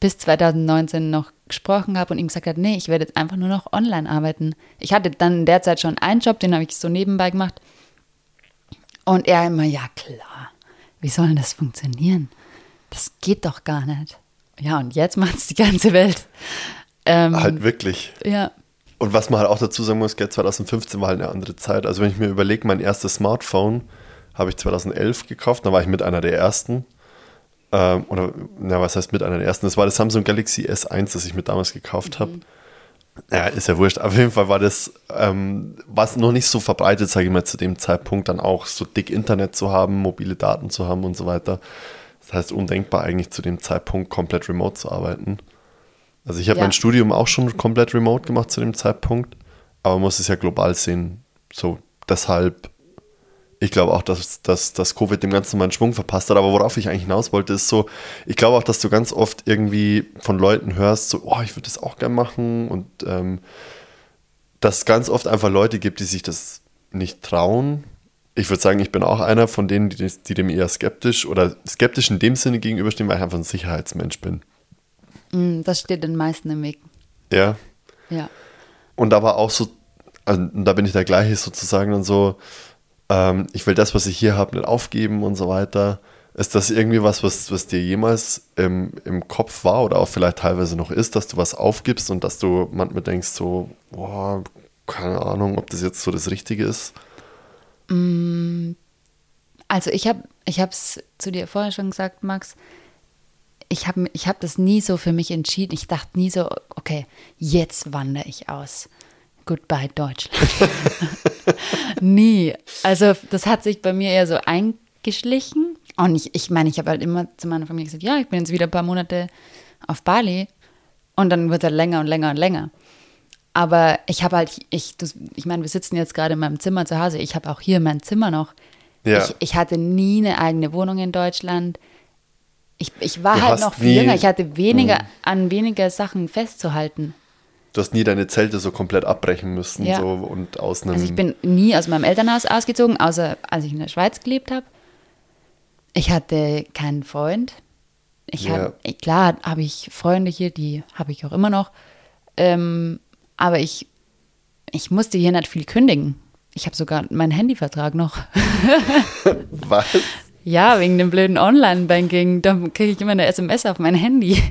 S3: bis 2019 noch gesprochen habe und ihm gesagt habe, nee, ich werde jetzt einfach nur noch online arbeiten. Ich hatte dann in der Zeit schon einen Job, den habe ich so nebenbei gemacht. Und er immer, ja klar, wie soll denn das funktionieren? Das geht doch gar nicht. Ja, und jetzt macht es die ganze Welt.
S2: Ähm, halt wirklich.
S3: Ja.
S2: Und was man halt auch dazu sagen muss, 2015 war halt eine andere Zeit. Also wenn ich mir überlege, mein erstes Smartphone habe ich 2011 gekauft, da war ich mit einer der ersten. Ähm, oder, na, was heißt mit einer der ersten? Das war das Samsung Galaxy S1, das ich mir damals gekauft habe. Mhm. Ja, ist ja wurscht. Auf jeden Fall war das, ähm, was noch nicht so verbreitet, sage ich mal, zu dem Zeitpunkt dann auch so dick Internet zu haben, mobile Daten zu haben und so weiter. Das heißt, undenkbar eigentlich zu dem Zeitpunkt komplett remote zu arbeiten. Also ich habe ja. mein Studium auch schon komplett remote gemacht zu dem Zeitpunkt, aber man muss es ja global sehen. So, deshalb ich glaube auch, dass, dass, dass Covid dem Ganzen mal einen Schwung verpasst hat. Aber worauf ich eigentlich hinaus wollte, ist so, ich glaube auch, dass du ganz oft irgendwie von Leuten hörst, so, oh, ich würde das auch gern machen. Und ähm, dass es ganz oft einfach Leute gibt, die sich das nicht trauen. Ich würde sagen, ich bin auch einer von denen, die, die dem eher skeptisch oder skeptisch in dem Sinne gegenüberstehen, weil ich einfach ein Sicherheitsmensch bin.
S3: Mm, das steht den meisten im Weg.
S2: Ja.
S3: Ja.
S2: Und aber auch so, also, da bin ich der gleiche sozusagen dann so, ähm, ich will das, was ich hier habe, nicht aufgeben und so weiter. Ist das irgendwie was, was, was dir jemals im, im Kopf war oder auch vielleicht teilweise noch ist, dass du was aufgibst und dass du manchmal denkst, so, boah, keine Ahnung, ob das jetzt so das Richtige ist?
S3: Mm, also ich habe ich es zu dir vorher schon gesagt, Max, ich habe ich hab das nie so für mich entschieden. Ich dachte nie so, okay, jetzt wandere ich aus. Goodbye Deutschland. Nie. Also das hat sich bei mir eher so eingeschlichen. Und ich, ich meine, ich habe halt immer zu meiner Familie gesagt, ja, ich bin jetzt wieder ein paar Monate auf Bali. Und dann wird es halt länger und länger und länger. Aber ich habe halt, ich, das, ich meine, wir sitzen jetzt gerade in meinem Zimmer zu Hause. Ich habe auch hier mein Zimmer noch. Ja. Ich, ich, hatte nie eine eigene Wohnung in Deutschland. Ich, ich war du halt noch viel jünger. Ich hatte weniger, hm. an weniger Sachen festzuhalten.
S2: Du hast nie deine Zelte so komplett abbrechen müssen
S3: Ja.
S2: so, und aus einem.
S3: Also ich bin nie aus meinem Elternhaus ausgezogen, außer als ich in der Schweiz gelebt habe. Ich hatte keinen Freund. Ich
S2: Ja.
S3: hab, klar habe ich Freunde hier, die habe ich auch immer noch. Ähm, aber ich, ich musste hier nicht viel kündigen. Ich habe sogar meinen Handyvertrag noch.
S2: Was?
S3: Ja, wegen dem blöden Online-Banking. Da kriege ich immer eine SMS auf mein Handy.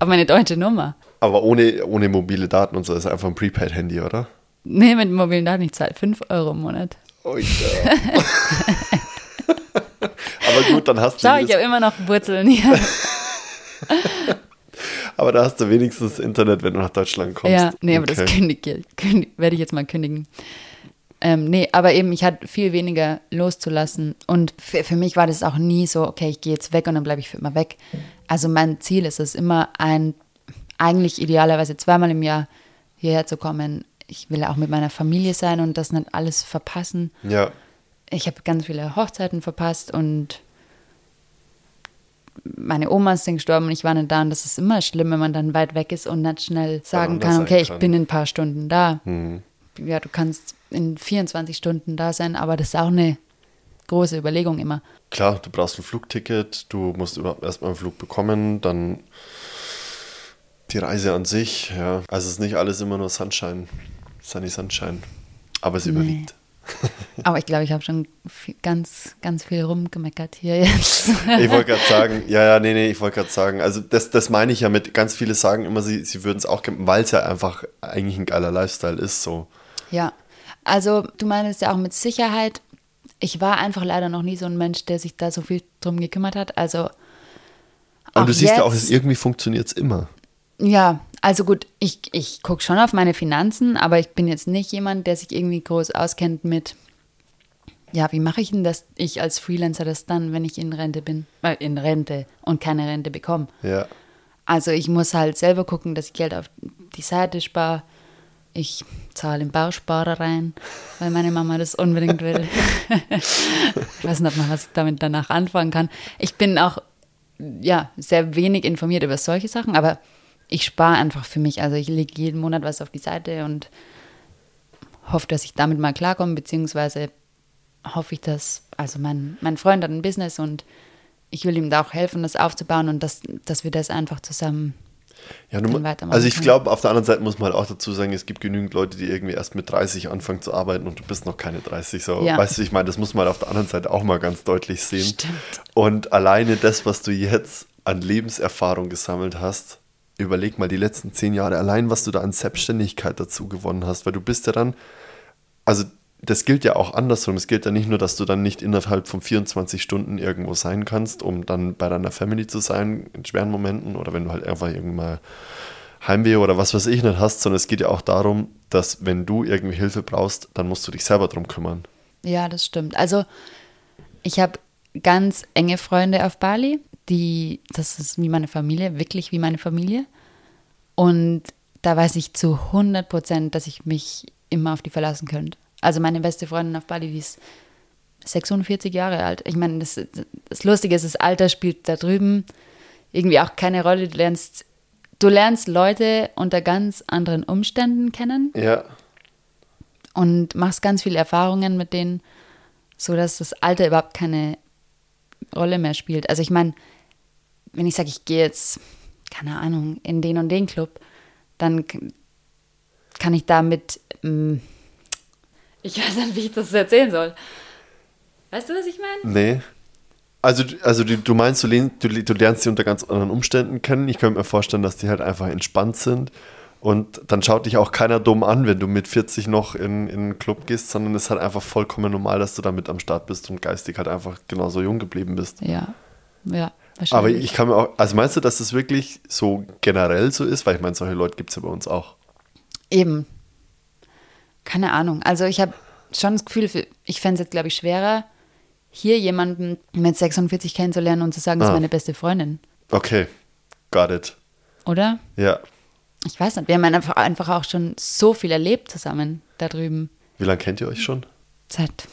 S3: Auf meine deutsche Nummer.
S2: Aber ohne, ohne mobile Daten und so, das ist einfach ein Prepaid-Handy, oder?
S3: Nee, mit mobilen Daten, ich zahle 5 Euro im Monat.
S2: Oh, ja. Aber gut, dann hast du.
S3: Schau, ich
S2: das-
S3: habe immer noch Wurzeln hier.
S2: aber da hast du wenigstens Internet, wenn du nach Deutschland kommst.
S3: Ja, nee, aber das
S2: Okay.
S3: kündige, kündig, werde ich jetzt mal kündigen. Ähm, nee, aber eben, ich hatte viel weniger loszulassen. Und für, für mich war das auch nie so, okay, ich gehe jetzt weg und dann bleibe ich für immer weg. Also mein Ziel ist es immer, ein, eigentlich idealerweise zweimal im Jahr hierher zu kommen. Ich will auch mit meiner Familie sein und das nicht alles verpassen.
S2: Ja,
S3: Ich habe ganz viele Hochzeiten verpasst und meine Omas sind gestorben und ich war nicht da. Und das ist immer schlimm, wenn man dann weit weg ist und nicht schnell sagen kann, okay, ich
S2: kann.
S3: bin in ein paar Stunden da.
S2: Hm.
S3: Ja, du kannst in 24 Stunden da sein, aber das ist auch eine große Überlegung immer.
S2: klar, du brauchst ein Flugticket, du musst erstmal einen Flug bekommen, dann die Reise an sich, ja. Also es ist nicht alles immer nur Sunshine, Sunny Sunshine. Aber es überwiegt.
S3: Aber ich glaube, ich habe schon viel, ganz, ganz viel rumgemeckert hier jetzt.
S2: Ich wollte gerade sagen, ja, ja, nee, nee, ich wollte gerade sagen, also das, das meine ich ja mit, ganz viele sagen immer, sie, sie würden es auch, weil es ja einfach eigentlich ein geiler Lifestyle ist, so.
S3: Ja, also du meinst ja auch mit Sicherheit. Ich war einfach leider noch nie so ein Mensch, der sich da so viel drum gekümmert hat. Also
S2: Und
S3: auch
S2: du siehst ja auch,
S3: jetzt-
S2: es irgendwie funktioniert es immer.
S3: Ja, also gut, ich, ich gucke schon auf meine Finanzen, aber ich bin jetzt nicht jemand, der sich irgendwie groß auskennt mit, ja, wie mache ich denn das, ich als Freelancer das dann, wenn ich in Rente bin, äh, in Rente und keine Rente bekomme.
S2: Ja.
S3: Also ich muss halt selber gucken, dass ich Geld auf die Seite spare. Ich zahle im Bausparer rein, weil meine Mama das unbedingt will. ich weiß nicht mal, was ich damit danach anfangen kann. Ich bin auch ja, sehr wenig informiert über solche Sachen, aber ich spare einfach für mich. Also ich lege jeden Monat was auf die Seite und hoffe, dass ich damit mal klarkomme, beziehungsweise hoffe ich, dass, also mein, mein Freund hat ein Business und ich will ihm da auch helfen, das aufzubauen und dass, dass wir das einfach zusammen
S2: Ja,
S3: weitermachen
S2: also ich glaube, auf der anderen Seite muss man halt auch dazu sagen, es gibt genügend Leute, die irgendwie erst mit 30 anfangen zu arbeiten und du bist noch keine 30. So,
S3: Ja.
S2: weißt du, ich meine, das muss man auf der anderen Seite auch mal ganz deutlich sehen.
S3: Stimmt.
S2: Und alleine das, was du jetzt an Lebenserfahrung gesammelt hast, überleg mal die letzten zehn Jahre, allein was du da an Selbstständigkeit dazu gewonnen hast, weil du bist ja dann, also das gilt ja auch andersrum. Es gilt ja nicht nur, dass du dann nicht innerhalb von 24 Stunden irgendwo sein kannst, um dann bei deiner Family zu sein, in schweren Momenten oder wenn du halt einfach irgendwann mal Heimweh oder was weiß ich nicht hast, sondern es geht ja auch darum, dass wenn du irgendwie Hilfe brauchst, dann musst du dich selber drum kümmern.
S3: Ja, das stimmt. Also ich habe ganz enge Freunde auf Bali, die, das ist wie meine Familie, wirklich wie meine Familie. Und da weiß ich zu 100 Prozent, dass ich mich immer auf die verlassen könnte. Also meine beste Freundin auf Bali, die ist 46 Jahre alt. Ich meine, das, das Lustige ist, das Alter spielt da drüben irgendwie auch keine Rolle. Du lernst, du lernst Leute unter ganz anderen Umständen kennen
S2: Ja.
S3: und machst ganz viele Erfahrungen mit denen, sodass das Alter überhaupt keine Rolle mehr spielt. Also ich meine, wenn ich sage, ich gehe jetzt, keine Ahnung, in den und den Club, dann kann ich damit, ähm, ich weiß nicht, wie ich das erzählen soll. Weißt du, was ich meine?
S2: Nee. Also, also du, du meinst, du, du, du lernst sie unter ganz anderen Umständen kennen. Ich könnte mir vorstellen, dass die halt einfach entspannt sind. Und dann schaut dich auch keiner dumm an, wenn du mit 40 noch in, in einen Club gehst, sondern es ist halt einfach vollkommen normal, dass du da mit am Start bist und geistig halt einfach genauso jung geblieben bist.
S3: Ja, ja.
S2: Aber ich kann mir auch, also meinst du, dass das wirklich so generell so ist? Weil ich meine, solche Leute gibt es ja bei uns auch.
S3: Eben. Keine Ahnung. Also ich habe schon das Gefühl, für- ich fände es jetzt, glaube ich, schwerer, hier jemanden mit 46 kennenzulernen und zu sagen, das
S2: Ah.
S3: ist meine beste Freundin.
S2: Okay, got it.
S3: Oder?
S2: Ja.
S3: Ich weiß nicht. Wir haben einfach, einfach auch schon so viel erlebt zusammen da drüben.
S2: Wie lange kennt ihr euch schon?
S3: Seit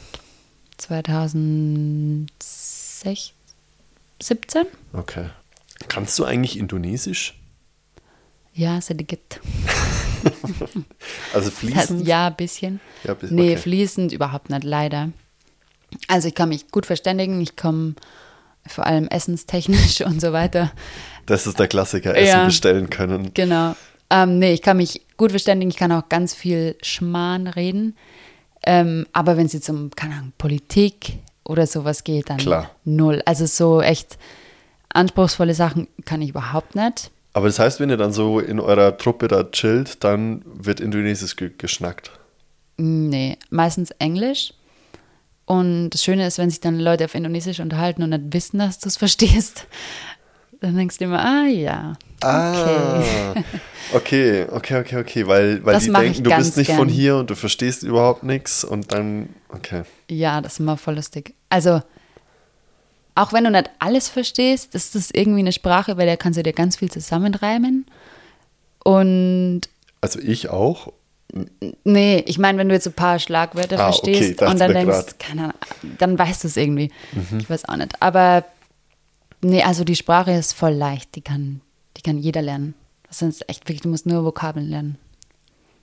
S3: 2017?
S2: Okay. Kannst du eigentlich Indonesisch?
S3: Ja, Sedikit.
S2: Also
S3: Das heißt,
S2: fließend?
S3: ja, ein bisschen.
S2: Ja, bis-
S3: nee,
S2: okay.
S3: fließend überhaupt nicht, leider. Also ich kann mich gut verständigen, ich komme vor allem essenstechnisch und so weiter.
S2: Das ist der Klassiker, Essen
S3: Ja.
S2: bestellen können.
S3: Genau. Ähm, nee, ich kann mich gut verständigen, ich kann auch ganz viel Schmarrn reden. Ähm, aber wenn es jetzt um, keine Ahnung, Politik oder sowas geht, dann
S2: Klar.
S3: null. Also so echt anspruchsvolle Sachen kann ich überhaupt nicht.
S2: Aber das heißt, wenn ihr dann so in eurer Truppe da chillt, dann wird Indonesisch ge geschnackt.
S3: Nee, meistens Englisch. Und das Schöne ist, wenn sich dann Leute auf Indonesisch unterhalten und nicht wissen, dass du es verstehst, dann denkst du immer, ah ja.
S2: Ah, okay, okay, okay, okay, weil, weil
S3: Das
S2: die denken, du
S3: ganz
S2: bist nicht
S3: gern.
S2: von hier und du verstehst überhaupt nichts und dann, okay.
S3: Ja, das ist immer voll lustig. Also, auch wenn du nicht alles verstehst, ist das irgendwie eine Sprache, bei der kannst du dir ganz viel zusammenreimen. Und
S2: Also ich auch.
S3: nee, ich meine, wenn du jetzt ein paar Schlagwörter
S2: Ah, okay,
S3: verstehst
S2: dachte
S3: und dann denkst, keine Ahnung, dann weißt du es irgendwie.
S2: Mhm.
S3: Ich weiß auch nicht. Aber nee, also die Sprache ist voll leicht. Die kann, kann jeder lernen. Das sind echt wirklich, du musst nur Vokabeln lernen.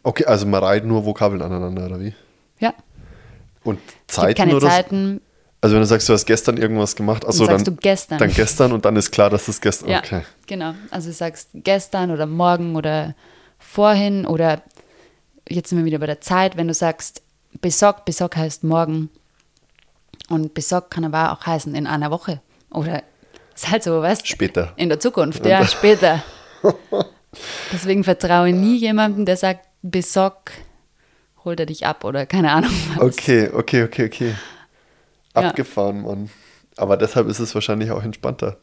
S2: Okay, also man reiht nur Vokabeln aneinander, oder wie?
S3: Ja.
S2: Und
S3: Es gibt
S2: Zeiten
S3: keine
S2: oder?
S3: Zeiten.
S2: Also wenn du sagst, du hast gestern irgendwas gemacht, achso,
S3: Dann
S2: dann,
S3: gestern.
S2: dann gestern und dann ist klar, dass das gestern,
S3: Ja,
S2: okay.
S3: genau. Also du sagst gestern oder morgen oder vorhin oder jetzt sind wir wieder bei der Zeit, wenn du sagst besok, besok heißt morgen und besok kann aber auch heißen in einer Woche oder ist halt so, weißt
S2: Später.
S3: In der Zukunft, ja, später. Deswegen vertraue nie jemandem, der sagt besok, holt er dich ab oder keine Ahnung. was.
S2: Okay, okay, okay, okay.
S3: Ja.
S2: Abgefahren, Mann. Aber deshalb ist es wahrscheinlich auch entspannter.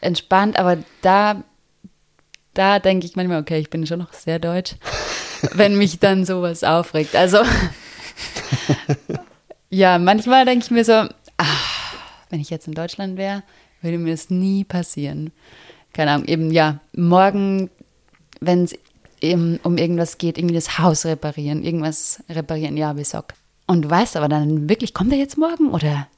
S3: entspannt, aber da, da denke ich manchmal, okay, ich bin schon noch sehr deutsch, wenn mich dann sowas aufregt. Also, ja, manchmal denke ich mir so, ah, wenn ich jetzt in Deutschland wäre, würde mir das nie passieren. Keine Ahnung, eben, ja, morgen, wenn es eben um irgendwas geht, irgendwie das Haus reparieren, irgendwas reparieren, ja, besorgt. Und du weißt aber dann wirklich, kommt er jetzt morgen oder?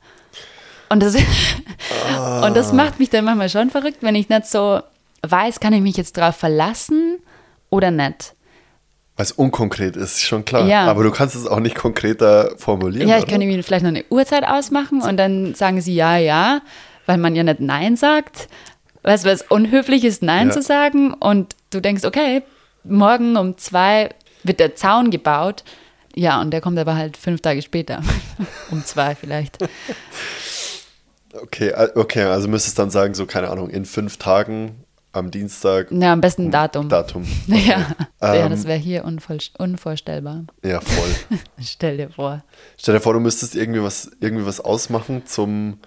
S3: Und das, und das macht mich dann manchmal schon verrückt, wenn ich nicht so weiß, kann ich mich jetzt drauf verlassen oder nicht.
S2: Weil es unkonkret ist, schon klar.
S3: Ja.
S2: Aber du kannst es auch nicht konkreter formulieren.
S3: Ja, ich
S2: oder?
S3: kann mir vielleicht noch eine Uhrzeit ausmachen und dann sagen sie ja, ja, weil man ja nicht Nein sagt. Weißt du, was unhöflich ist, Nein
S2: Ja.
S3: zu sagen und du denkst, okay, morgen um zwei wird der Zaun gebaut. Ja, und der kommt aber halt fünf Tage später. um zwei vielleicht.
S2: Okay, okay, also müsstest dann sagen, so, keine Ahnung, in fünf Tagen am Dienstag
S3: Ja, am besten ein Datum.
S2: Datum.
S3: Ja, ja
S2: Ähm,
S3: das wäre hier unvoll, unvorstellbar.
S2: Ja, voll.
S3: Stell dir vor.
S2: Stell dir vor, du müsstest irgendwie was, irgendwie was ausmachen zum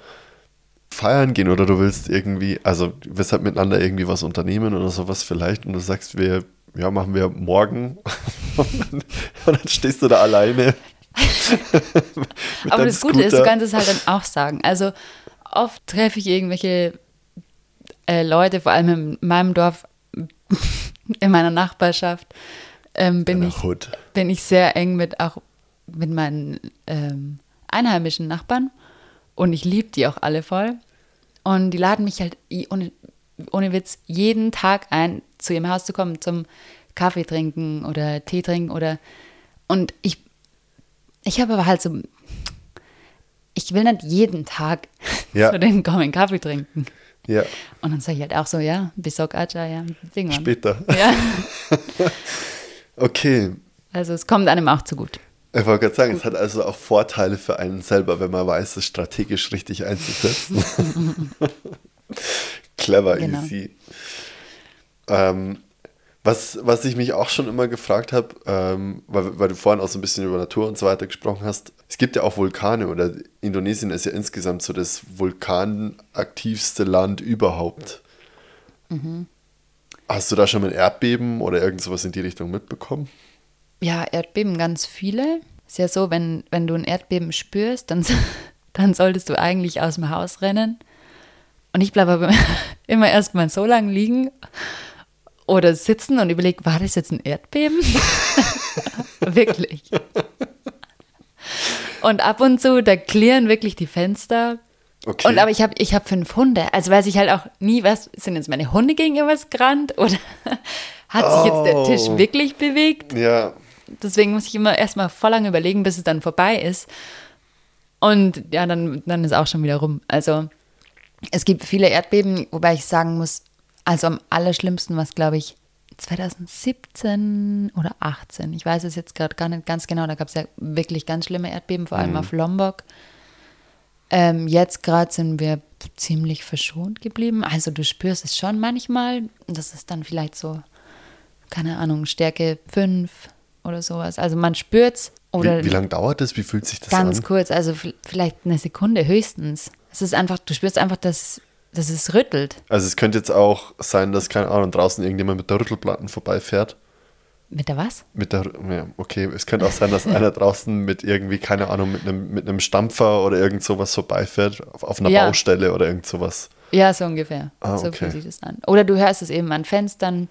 S2: Feiern gehen oder du willst irgendwie, also du willst halt miteinander irgendwie was unternehmen oder sowas vielleicht und du sagst, wir, ja, machen wir morgen und dann, und dann stehst du da alleine.
S3: Aber das Gute ist, du
S2: Scooter.
S3: kannst es halt dann auch sagen. Also oft treffe ich irgendwelche äh, Leute, vor allem in meinem Dorf, in meiner Nachbarschaft, ähm, bin, ich,
S2: Hood.
S3: bin ich sehr eng mit auch mit meinen ähm, einheimischen Nachbarn und ich liebe die auch alle voll. Und die laden mich halt ohne, ohne Witz jeden Tag ein, zu ihrem Haus zu kommen, zum Kaffee trinken oder Tee trinken oder und ich ich habe aber halt so ich will nicht jeden Tag
S2: Ja.
S3: zu denen kommen, Kaffee trinken.
S2: Ja,
S3: Und dann sage ich halt auch so, ja, Bisok Aja, ja, irgendwann.
S2: später.
S3: Ja,
S2: Okay.
S3: also es kommt einem auch zugute.
S2: Ich wollte gerade sagen, es hat also auch Vorteile für einen selber, wenn man weiß, es strategisch richtig einzusetzen. Clever,
S3: Genau.
S2: easy. Ähm, was, was ich mich auch schon immer gefragt habe, ähm, weil, weil du vorhin auch so ein bisschen über Natur und so weiter gesprochen hast, es gibt ja auch Vulkane oder Indonesien ist ja insgesamt so das vulkanaktivste Land überhaupt. Hast du da schon mal ein Erdbeben oder irgend sowas in die Richtung mitbekommen?
S3: Ja, Erdbeben ganz viele. Ist ja so, wenn, wenn du ein Erdbeben spürst, dann, dann solltest du eigentlich aus dem Haus rennen. Und ich bleibe aber immer erst mal so lang liegen oder sitzen und überlege, war das jetzt ein Erdbeben? wirklich. Und ab und zu, da klirren wirklich die Fenster.
S2: Okay.
S3: Und aber ich habe ich hab fünf Hunde. Also weiß ich halt auch nie, was sind jetzt meine Hunde gegen irgendwas gerannt oder hat sich jetzt der
S2: Oh.
S3: Tisch wirklich bewegt?
S2: Ja,
S3: Deswegen muss ich immer erstmal voll lange überlegen, bis es dann vorbei ist. Und ja, dann, dann ist auch schon wieder rum. Also es gibt viele Erdbeben, wobei ich sagen muss, also am allerschlimmsten war es, glaube ich, 2017 oder 18. Ich weiß es jetzt gerade gar nicht ganz genau. Da gab es ja wirklich ganz schlimme Erdbeben, vor allem auf Lombok. Ähm, jetzt gerade sind wir ziemlich verschont geblieben. Also du spürst es schon manchmal. Das ist dann vielleicht so, keine Ahnung, Stärke 5 oder sowas. Also man spürt es oder
S2: wie, wie lange dauert das? Wie fühlt sich das
S3: ganz
S2: an?
S3: kurz, also vielleicht eine Sekunde höchstens. Es ist einfach, du spürst einfach, dass, dass es rüttelt.
S2: Also es könnte jetzt auch sein, dass, keine Ahnung, draußen irgendjemand mit der Rüttelplatten vorbeifährt.
S3: Mit der was?
S2: Mit der, ja, okay, es könnte auch sein, dass einer draußen mit irgendwie, keine Ahnung, mit einem, mit einem Stampfer oder irgend sowas vorbeifährt, auf, auf einer
S3: Ja.
S2: Baustelle oder irgend sowas.
S3: Ja, so ungefähr.
S2: Ah,
S3: so
S2: okay.
S3: fühlt sich das an. Oder du hörst es eben an Fenstern.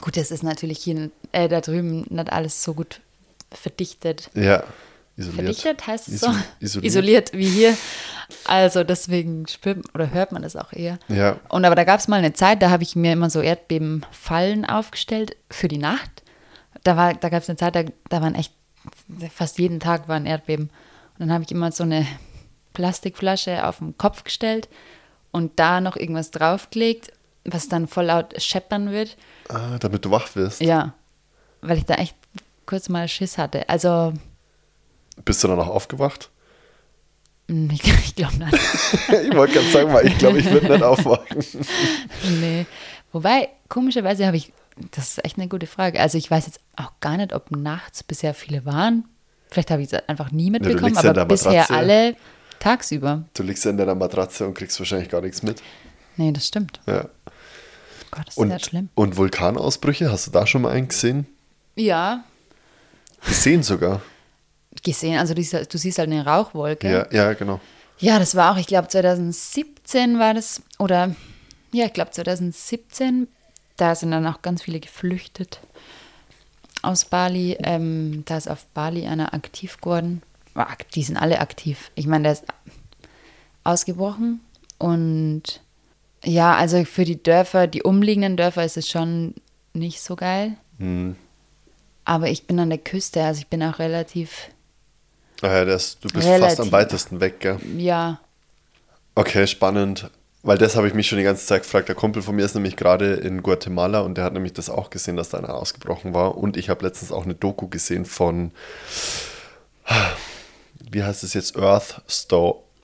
S3: Gut, das ist natürlich hier äh, da drüben nicht alles so gut verdichtet.
S2: Ja, isoliert.
S3: Verdichtet heißt es so?
S2: isoliert.
S3: Isoliert wie hier. Also deswegen spürt oder hört man das auch eher.
S2: Ja.
S3: Und aber da gab es mal eine Zeit, da habe ich mir immer so Erdbebenfallen aufgestellt für die Nacht. Da, war, da gab es eine Zeit, da, da waren echt fast jeden Tag waren Erdbeben. Und dann habe ich immer so eine Plastikflasche auf den Kopf gestellt und da noch irgendwas draufgelegt, was dann voll laut scheppern wird.
S2: Ah, damit du wach wirst.
S3: Ja, weil ich da echt kurz mal Schiss hatte. Also,
S2: Bist du dann auch aufgewacht?
S3: mh, ich, ich glaube nicht.
S2: ich wollte gerade sagen, weil ich glaube, ich würde nicht aufwachen.
S3: Nee. Wobei, komischerweise habe ich, das ist echt eine gute Frage. Also ich weiß jetzt auch gar nicht, ob nachts bisher viele waren. Vielleicht habe ich es einfach nie mitbekommen,
S2: ja
S3: aber bisher alle tagsüber.
S2: Du liegst ja in deiner Matratze und kriegst wahrscheinlich gar nichts mit.
S3: Nee, das stimmt.
S2: Ja.
S3: Gott, das ist
S2: Und,
S3: sehr schlimm.
S2: und Vulkanausbrüche, hast du da schon mal einen gesehen?
S3: Ja,
S2: Gesehen sogar.
S3: gesehen. Also du, siehst- du siehst halt eine Rauchwolke.
S2: Ja, ja, genau.
S3: Ja, das war auch, ich glaube 2017 war das, oder ja, ich glaube 2017, da sind dann auch ganz viele geflüchtet aus Bali. Ähm, da ist auf Bali einer aktiv geworden. Die sind alle aktiv. Ich meine, der ist ausgebrochen und ja, also für die Dörfer, die umliegenden Dörfer ist es schon nicht so geil.
S2: Hm.
S3: Aber ich bin an der Küste, also ich bin auch relativ,
S2: Ah ja, das, du bist
S3: Relativ.
S2: fast am weitesten weg, gell?
S3: ja,
S2: Okay, spannend. Weil das habe ich mich schon die ganze Zeit gefragt. Der Kumpel von mir ist nämlich gerade in Guatemala und der hat nämlich das auch gesehen, dass da einer ausgebrochen war. Und ich habe letztens auch eine Doku gesehen von, wie heißt es jetzt, Earth,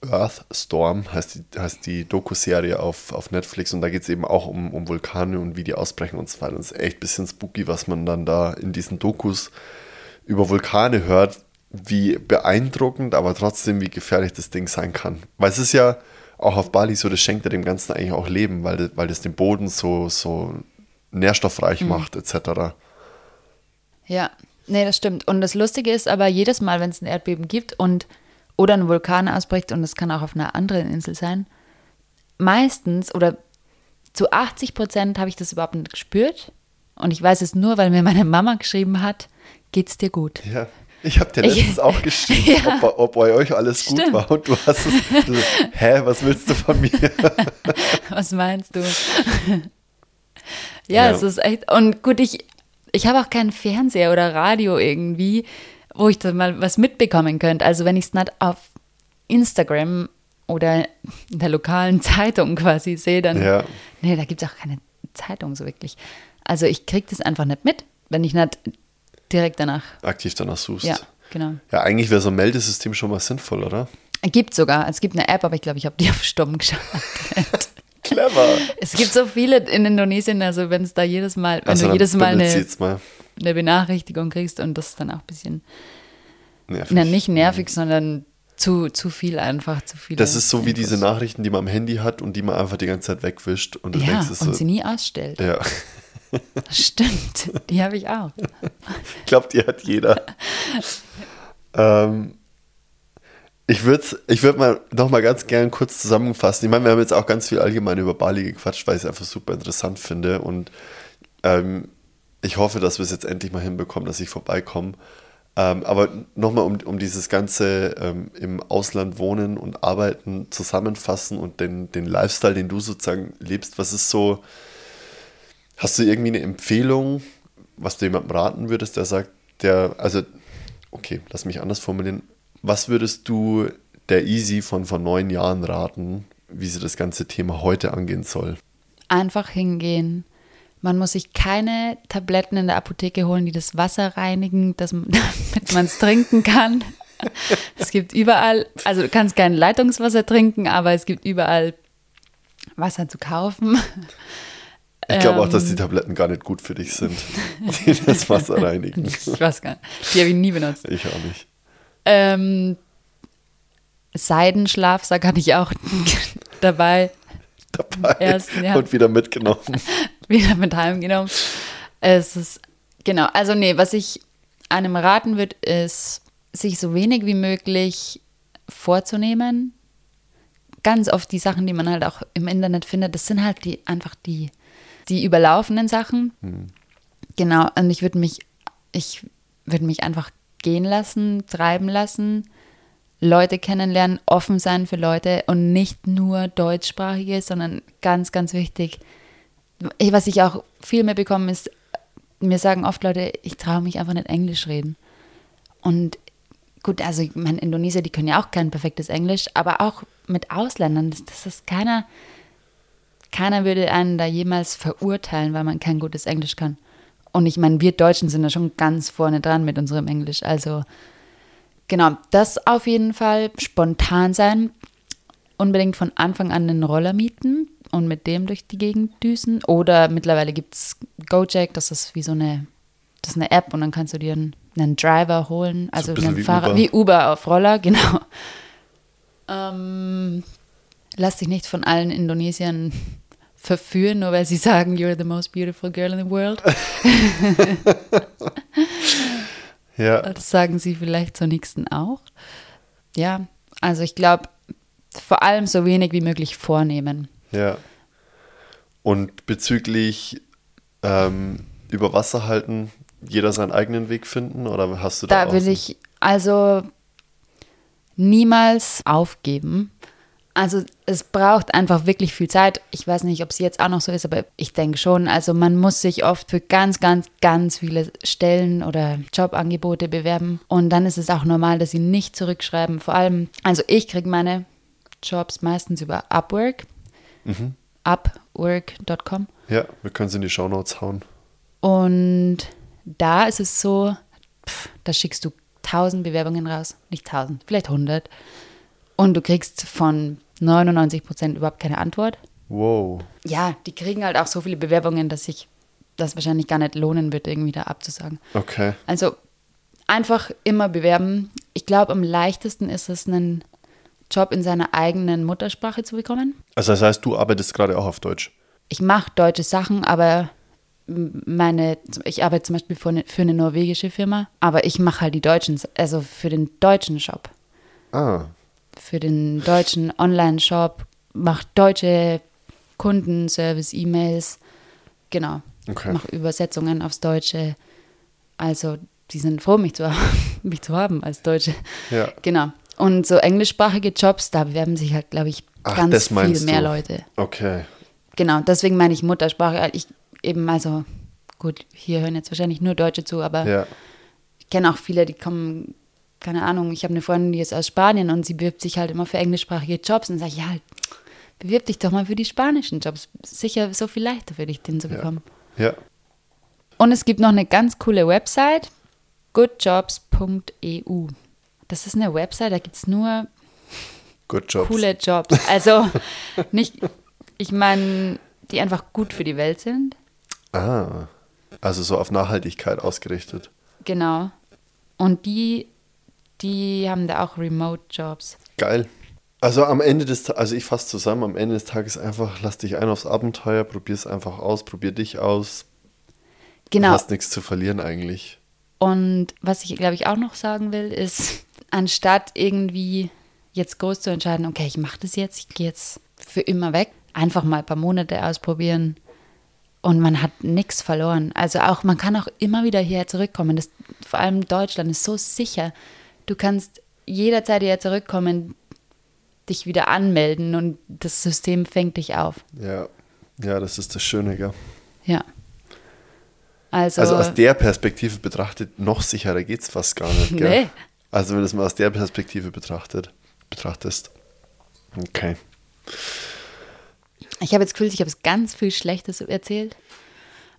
S2: Sto Earth Storm, heißt die, heißt die Doku-Serie auf, auf Netflix. Und da geht es eben auch um, um Vulkane und wie die ausbrechen und so weiter. Es ist echt ein bisschen spooky, was man dann da in diesen Dokus über Vulkane hört, wie beeindruckend, aber trotzdem, wie gefährlich das Ding sein kann. Weil es ist ja auch auf Bali so, das schenkt ja dem Ganzen eigentlich auch Leben, weil, das- weil das den Boden so, so nährstoffreich macht, etc.
S3: Ja, nee, das stimmt. Und das Lustige ist aber, jedes Mal, wenn es ein Erdbeben gibt und oder ein Vulkan ausbricht, und das kann auch auf einer anderen Insel sein, meistens oder zu 80 Prozent habe ich das überhaupt nicht gespürt. Und ich weiß es nur, weil mir meine Mama geschrieben hat, geht's dir gut?
S2: Ja. Ich habe dir
S3: Ich-
S2: letztens auch geschrieben,
S3: Ja.
S2: ob, ob bei euch alles gut
S3: Stimmt.
S2: war. Und du hast es. Du, hä, was willst du von mir?
S3: Was meinst du?
S2: Ja.
S3: ja, es ist echt. Und gut, ich, ich habe auch keinen Fernseher oder Radio irgendwie, wo ich da mal was mitbekommen könnte. Also wenn ich es nicht auf Instagram oder in der lokalen Zeitung quasi sehe, dann.
S2: Ja.
S3: Nee, da gibt es auch keine Zeitung so wirklich. Also ich kriege das einfach nicht mit, wenn ich nicht direkt danach.
S2: Aktiv danach suchst.
S3: Ja, genau.
S2: Ja, eigentlich wäre so ein Meldesystem schon mal sinnvoll, oder?
S3: Gibt sogar. Es gibt eine App, aber ich glaube, ich habe die auf Stumm geschaltet.
S2: Clever.
S3: Es gibt so viele in Indonesien, also wenn es da jedes Mal, wenn
S2: Also
S3: du jedes Mal eine,
S2: mal.
S3: Eine Benachrichtigung kriegst und das ist dann auch ein bisschen,
S2: Nervig.
S3: na, nicht nervig, sondern zu, zu viel einfach, zu viel.
S2: Das ist so wie diese Nachrichten, die man am Handy hat und die man einfach die ganze Zeit wegwischt. Und
S3: Ja,
S2: denkst,
S3: und
S2: so,
S3: sie nie ausstellt.
S2: ja.
S3: Stimmt, die habe ich auch.
S2: Ich glaube, die hat jeder. ähm, ich würde ich würd mal noch mal ganz gern kurz zusammenfassen. Ich meine, wir haben jetzt auch ganz viel allgemein über Bali gequatscht, weil ich es einfach super interessant finde. Und ähm, ich hoffe, dass wir es jetzt endlich mal hinbekommen, dass ich vorbeikomme. Ähm, aber nochmal, um, um dieses ganze ähm, im Ausland wohnen und arbeiten zusammenfassen und den, den Lifestyle, den du sozusagen lebst, was ist so, Hast du irgendwie eine Empfehlung, was du jemandem raten würdest, der sagt, der, also, okay, lass mich anders formulieren. Was würdest du der Easy von vor neun Jahren raten, wie sie das ganze Thema heute angehen soll?
S3: Einfach hingehen. Man muss sich keine Tabletten in der Apotheke holen, die das Wasser reinigen, dass damit man es trinken kann. Es gibt überall, also du kannst kein Leitungswasser trinken, aber es gibt überall Wasser zu kaufen.
S2: Ich glaube auch, dass
S3: Ähm.
S2: die Tabletten gar nicht gut für dich sind, die das Wasser reinigen.
S3: Ich weiß gar nicht. Die habe ich nie benutzt.
S2: Ich auch nicht.
S3: Ähm, Seidenschlafsack hatte ich auch dabei.
S2: Dabei
S3: Ersten, ja.
S2: und wieder mitgenommen.
S3: wieder mit heimgenommen. Es ist, genau, also nee, was ich einem raten würde, ist, sich so wenig wie möglich vorzunehmen. Ganz oft die Sachen, die man halt auch im Internet findet, das sind halt die einfach die, die überlaufenden Sachen. Genau, und ich würde mich, ich würde mich einfach gehen lassen, treiben lassen, Leute kennenlernen, offen sein für Leute und nicht nur deutschsprachige, sondern ganz, ganz wichtig, ich- was ich auch viel mehr bekomme, ist, mir sagen oft Leute, ich traue mich einfach nicht Englisch reden. Und gut, also ich meine, Indonesier, die können ja auch kein perfektes Englisch, aber auch mit Ausländern, das, das ist keiner, keiner würde einen da jemals verurteilen, weil man kein gutes Englisch kann. Und ich meine, wir Deutschen sind da schon ganz vorne dran mit unserem Englisch. Also genau, das auf jeden Fall, spontan sein, unbedingt von Anfang an einen Roller mieten und mit dem durch die Gegend düsen. Oder mittlerweile gibt es Gojek, das ist wie so eine, das ist eine App und dann kannst du dir einen, einen Driver holen, also
S2: ein
S3: einen
S2: wie
S3: Fahrer,
S2: Uber.
S3: wie Uber auf Roller, genau. Ähm, lass dich nicht von allen Indonesiern verführen, nur weil sie sagen, you're the most beautiful girl in the world.
S2: Ja,
S3: Das sagen sie vielleicht zur nächsten auch. Ja, also ich glaube, vor allem so wenig wie möglich vornehmen.
S2: ja. Und bezüglich ähm, über Wasser halten, jeder seinen eigenen Weg finden? Oder hast du da,
S3: Da will ich also niemals aufgeben. Also es braucht einfach wirklich viel Zeit. Ich weiß nicht, ob es jetzt auch noch so ist, aber ich denke schon. Also man muss sich oft für ganz, ganz, ganz viele Stellen oder Jobangebote bewerben. Und dann ist es auch normal, dass sie nicht zurückschreiben. Vor allem, also ich kriege meine Jobs meistens über Upwork. Upwork.com.
S2: Ja, wir können es in die Shownotes hauen.
S3: Und da ist es so, pff, da schickst du tausend Bewerbungen raus, nicht tausend, vielleicht hundert. Und du kriegst von 99 Prozent überhaupt keine Antwort.
S2: Wow.
S3: Ja, die kriegen halt auch so viele Bewerbungen, dass sich das wahrscheinlich gar nicht lohnen wird, irgendwie da abzusagen.
S2: Okay.
S3: Also einfach immer bewerben. Ich glaube, am leichtesten ist es, einen Job in seiner eigenen Muttersprache zu bekommen.
S2: Also das heißt, du arbeitest gerade auch auf Deutsch.
S3: ich mache deutsche Sachen, aber meine, ich arbeite zum Beispiel für eine, für eine norwegische Firma, aber ich mache halt die deutschen, also für den deutschen Shop,
S2: Ah,
S3: für den deutschen Online-Shop, mache deutsche Kundenservice-E-Mails, genau,
S2: Okay.
S3: mache Übersetzungen aufs Deutsche, also die sind froh, mich zu, haben, mich zu haben als Deutsche,
S2: ja.
S3: genau. Und so englischsprachige Jobs, da bewerben sich halt, glaube ich,
S2: Ach,
S3: ganz viel mehr
S2: du.
S3: Leute.
S2: Okay.
S3: Genau, deswegen meine ich Muttersprache. Ich eben, also gut, hier hören jetzt wahrscheinlich nur Deutsche zu, aber
S2: Ja.
S3: ich kenne auch viele, die kommen, keine Ahnung, ich habe eine Freundin, die ist aus Spanien und sie bewirbt sich halt immer für englischsprachige Jobs und sage, ja, bewirb dich doch mal für die spanischen Jobs. Sicher so viel leichter für dich, den zu
S2: Ja.
S3: bekommen.
S2: Ja.
S3: Und es gibt noch eine ganz coole Website, goodjobs.eu. Das ist eine Website, da gibt es nur
S2: Good Jobs.
S3: coole Jobs. Also nicht, ich meine, die einfach gut für die Welt sind.
S2: Ah. Also so auf Nachhaltigkeit ausgerichtet.
S3: Genau. Und die, die haben da auch Remote-Jobs.
S2: Geil. Also am Ende des also ich fasse zusammen, am Ende des Tages einfach, lass dich ein aufs Abenteuer, probier es einfach aus, probier dich aus. Du
S3: Genau.
S2: hast nichts zu verlieren eigentlich.
S3: Und was ich, glaube ich, auch noch sagen will, ist, anstatt irgendwie jetzt groß zu entscheiden, okay, ich mache das jetzt, ich gehe jetzt für immer weg, einfach mal ein paar Monate ausprobieren und man hat nichts verloren. Also auch, man kann auch immer wieder hierher zurückkommen. Das, vor allem Deutschland ist so sicher. Du kannst jederzeit hierher zurückkommen, dich wieder anmelden und das System fängt dich auf.
S2: Ja. Ja, das ist das Schöne, gell?
S3: Ja. Also,
S2: Also aus der Perspektive betrachtet, noch sicherer geht es fast gar nicht. Gell?
S3: Nee.
S2: Also wenn du es mal aus der Perspektive betrachtet, betrachtest. Okay.
S3: ich habe jetzt Gefühl, ich habe es ganz viel Schlechtes erzählt.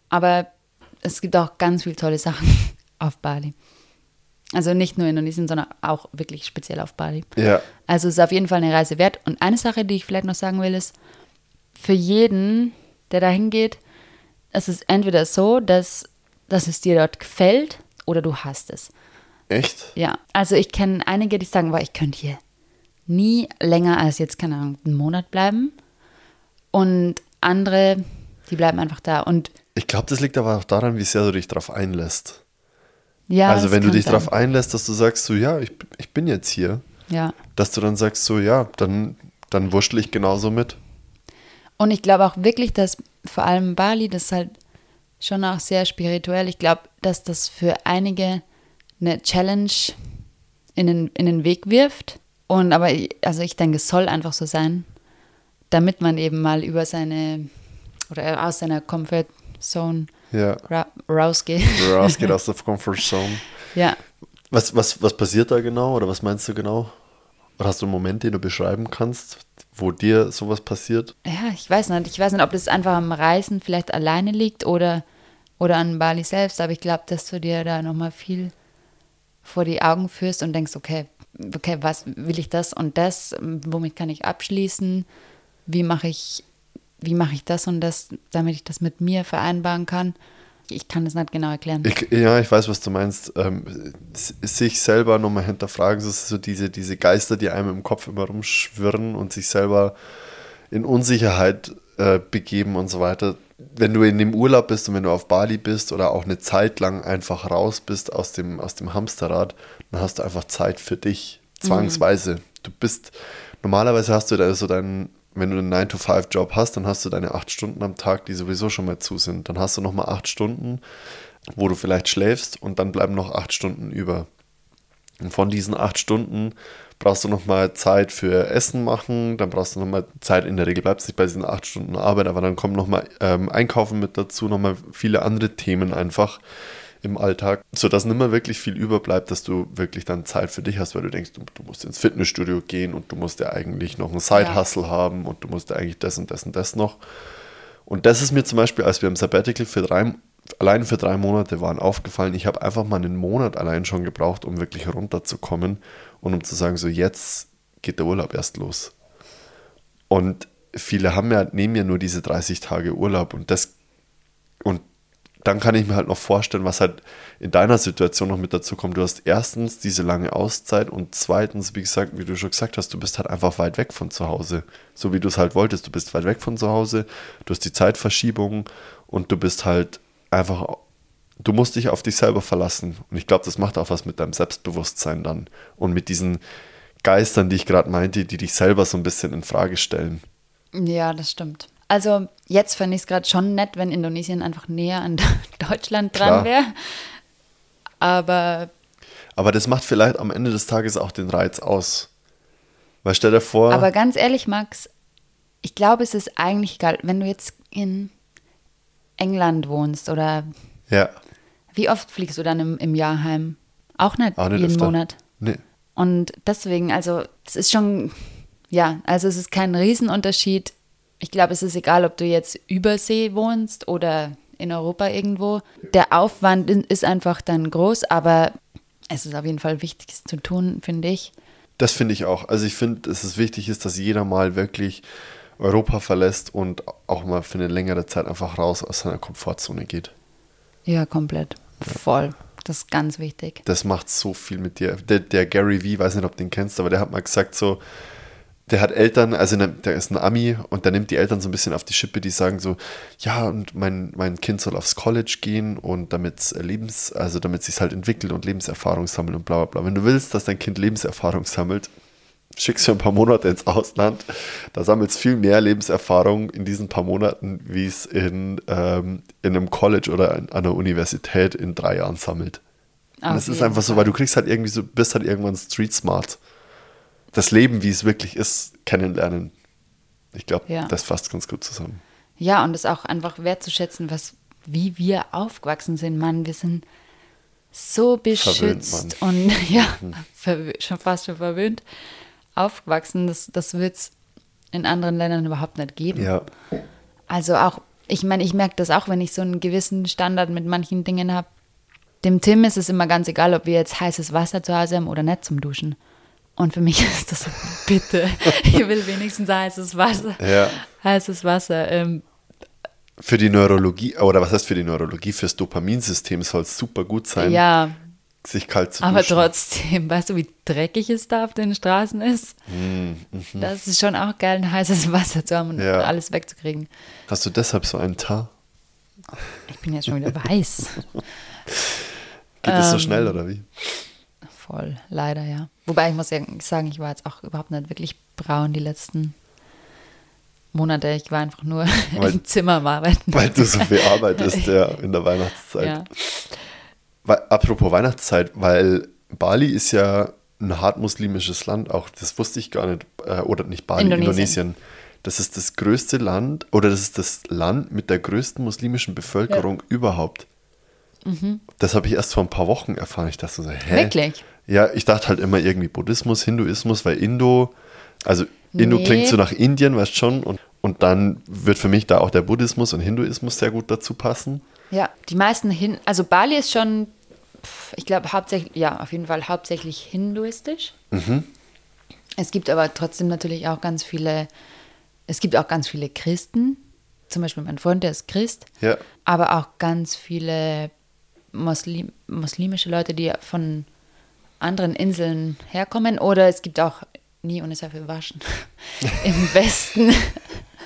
S3: Aber es gibt auch ganz viele tolle Sachen auf Bali. Also nicht nur Indonesien, sondern auch wirklich speziell auf Bali.
S2: Ja.
S3: Also es ist auf jeden Fall eine Reise wert. Und eine Sache, die ich vielleicht noch sagen will, ist, für jeden, der da hingeht, es ist entweder so, dass, dass es dir dort gefällt oder du hasst es.
S2: Echt?
S3: Ja, also ich kenne einige, die sagen, boah, ich könnte hier nie länger als jetzt, keine Ahnung, einen Monat bleiben. Und andere, die bleiben einfach da. Und
S2: Ich glaube, das liegt aber auch daran, wie sehr du dich darauf einlässt.
S3: Ja,
S2: also wenn du dich darauf einlässt, dass du sagst, so ja, ich, ich bin jetzt hier,
S3: Ja.
S2: dass du dann sagst, so ja, dann, dann wurschtel ich genauso mit.
S3: Und ich glaube auch wirklich, dass vor allem Bali, das ist halt schon auch sehr spirituell. Ich glaube, dass das für einige eine Challenge in den, in den Weg wirft. Und aber, also ich denke, es soll einfach so sein, damit man eben mal über seine oder aus seiner Comfort Zone
S2: Ja.
S3: ra rausgeht.
S2: Rausgeht aus der Comfort Zone.
S3: ja.
S2: Was, was, was passiert da genau oder was meinst du genau? Oder hast du einen Moment, den du beschreiben kannst, wo dir sowas passiert?
S3: Ja, ich weiß nicht. Ich weiß nicht, ob das einfach am Reisen vielleicht alleine liegt oder, oder an Bali selbst, aber ich glaube, dass du dir da nochmal viel vor die Augen führst und denkst, okay, okay, was will ich das und das, womit kann ich abschließen, wie mache ich, wie mache ich das und das, damit ich das mit mir vereinbaren kann. Ich kann das nicht genau erklären.
S2: Ich, ja, ich weiß, was du meinst. Ähm, sich selber nochmal hinterfragen, so, so diese, diese Geister, die einem im Kopf immer rumschwirren und sich selber in Unsicherheit äh, begeben und so weiter. Wenn du in dem Urlaub bist und wenn du auf Bali bist oder auch eine Zeit lang einfach raus bist aus dem, aus dem Hamsterrad, dann hast du einfach Zeit für dich, zwangsweise. Du bist, normalerweise hast du da so deinen, wenn du einen 9-to-5-Job hast, dann hast du deine acht Stunden am Tag, die sowieso schon mal zu sind. Dann hast du nochmal acht Stunden, wo du vielleicht schläfst und dann bleiben noch acht Stunden über. Und von diesen acht Stunden brauchst du nochmal Zeit für Essen machen, dann brauchst du nochmal Zeit, in der Regel bleibst nicht bei diesen acht Stunden Arbeit, aber dann kommen nochmal ähm, Einkaufen mit dazu, nochmal viele andere Themen einfach im Alltag, sodass nicht mehr wirklich viel überbleibt, dass du wirklich dann Zeit für dich hast, weil du denkst, du, du musst ins Fitnessstudio gehen und du musst ja eigentlich noch einen Side-Hustle haben und du musst ja eigentlich das und das und das noch. Und das ist mir zum Beispiel, als wir im Sabbatical für drei, allein für drei Monate waren, aufgefallen. Ich habe einfach mal einen Monat allein schon gebraucht, um wirklich runterzukommen und um zu sagen, so jetzt geht der Urlaub erst los. Und viele haben ja, nehmen ja nur diese 30 Tage Urlaub und das, dann kann ich mir halt noch vorstellen, was halt in deiner Situation noch mit dazu kommt. Du hast erstens diese lange Auszeit und zweitens, wie gesagt, wie du schon gesagt hast, du bist halt einfach weit weg von zu Hause. So wie du es halt wolltest. Du bist weit weg von zu Hause, du hast die Zeitverschiebung und du bist halt einfach, du musst dich auf dich selber verlassen. Und ich glaube, das macht auch was mit deinem Selbstbewusstsein dann und mit diesen Geistern, die ich gerade meinte, die dich selber so ein bisschen in Frage stellen.
S3: Ja, das stimmt. Also jetzt fände ich es gerade schon nett, wenn Indonesien einfach näher an Deutschland dran wäre. Aber
S2: Aber das macht vielleicht am Ende des Tages auch den Reiz aus. Weil stell dir vor,
S3: Aber ganz ehrlich, Max, ich glaube, es ist eigentlich egal, wenn du jetzt in England wohnst oder
S2: ja,
S3: wie oft fliegst du dann im, im Jahr heim? Auch nicht,
S2: auch nicht
S3: jeden
S2: öfter.
S3: Monat.
S2: Nee.
S3: Und deswegen, also es ist schon, ja, also es ist kein Riesenunterschied. Ich glaube, es ist egal, ob du jetzt übersee wohnst oder in Europa irgendwo. Der Aufwand ist einfach dann groß, aber es ist auf jeden Fall wichtig, es zu tun, finde ich.
S2: Das finde ich auch. Also ich finde, dass es wichtig ist, dass jeder mal wirklich Europa verlässt und auch mal für eine längere Zeit einfach raus aus seiner Komfortzone geht.
S3: Ja, komplett. Voll. Das ist ganz wichtig.
S2: Das macht so viel mit dir. Der, der Gary Vee, weiß nicht, ob du den kennst, aber der hat mal gesagt so, der hat Eltern, also ne- der ist ein Ami und der nimmt die Eltern so ein bisschen auf die Schippe, die sagen so, ja, und mein, mein Kind soll aufs College gehen und damit Lebens, also damit sich halt entwickelt und Lebenserfahrung sammelt und bla bla bla. Wenn du willst, dass dein Kind Lebenserfahrung sammelt, schickst du ein paar Monate ins Ausland. Da sammelst viel mehr Lebenserfahrung in diesen paar Monaten, wie es in, ähm, in einem College oder an einer Universität in drei Jahren sammelt. Und
S3: Auf
S2: das ist einfach so, weil du kriegst halt irgendwie so, bist halt irgendwann street smart. Das Leben, wie es wirklich ist, kennenlernen. Ich glaube,
S3: Ja.
S2: das fasst ganz gut zusammen.
S3: Ja, und es auch einfach wertzuschätzen, was, wie wir aufgewachsen sind, Mann. Wir sind so beschützt
S2: Mann.
S3: und ja, verwö- schon fast schon verwöhnt aufgewachsen. Das, das wird es in anderen Ländern überhaupt nicht geben.
S2: Ja.
S3: Also auch, ich meine, ich merke das auch, wenn ich so einen gewissen Standard mit manchen Dingen habe. Dem Tim ist es immer ganz egal, ob wir jetzt heißes Wasser zu Hause haben oder nicht zum Duschen. Und für mich ist das so, bitte, ich will wenigstens heißes Wasser.
S2: Ja.
S3: Heißes Wasser. Ähm,
S2: Für die Neurologie, oder was heißt für die Neurologie? Fürs Dopaminsystem soll es super gut sein,
S3: ja,
S2: sich kalt zu
S3: aber
S2: duschen.
S3: trotzdem, weißt du, wie dreckig es da auf den Straßen ist? Das ist schon auch geil, ein heißes Wasser zu haben und
S2: Mhm, Ja.
S3: alles wegzukriegen.
S2: Hast du deshalb so einen Tar?
S3: Ich bin jetzt schon wieder weiß.
S2: Geht das so
S3: Ähm,
S2: schnell oder wie?
S3: Voll, leider ja. Wobei ich muss ja sagen, ich war jetzt auch überhaupt nicht wirklich braun die letzten Monate. Ich war einfach nur
S2: Weil-
S3: im Zimmer am Arbeiten.
S2: Weil du so viel arbeitest ja, in der Weihnachtszeit.
S3: ja.
S2: Weil, apropos Weihnachtszeit, weil Bali ist ja ein hart muslimisches Land, auch das wusste ich gar nicht, äh, oder nicht Bali,
S3: Indonesien.
S2: Indonesien. Das ist das größte Land, oder das ist das Land mit der größten muslimischen Bevölkerung überhaupt. Das habe ich erst vor ein paar Wochen erfahren. Ich dachte so, hä?
S3: Mhm. Wirklich?
S2: Ja, ich dachte halt immer irgendwie Buddhismus, Hinduismus, weil Indo, also Indo
S3: Nee.
S2: klingt so nach Indien, weißt schon, und, und dann wird für mich da auch der Buddhismus und Hinduismus sehr gut dazu passen.
S3: ja, die meisten hin, also Bali ist schon, ich glaube hauptsächlich, ja, auf jeden Fall hauptsächlich hinduistisch.
S2: Mhm.
S3: Es gibt aber trotzdem natürlich auch ganz viele, es gibt auch ganz viele Christen. Zum Beispiel mein Freund, der ist Christ.
S2: Ja.
S3: aber auch ganz viele Muslim, muslimische Leute, die von anderen Inseln herkommen. Oder es gibt auch, nie ohne Seife waschen, im Westen.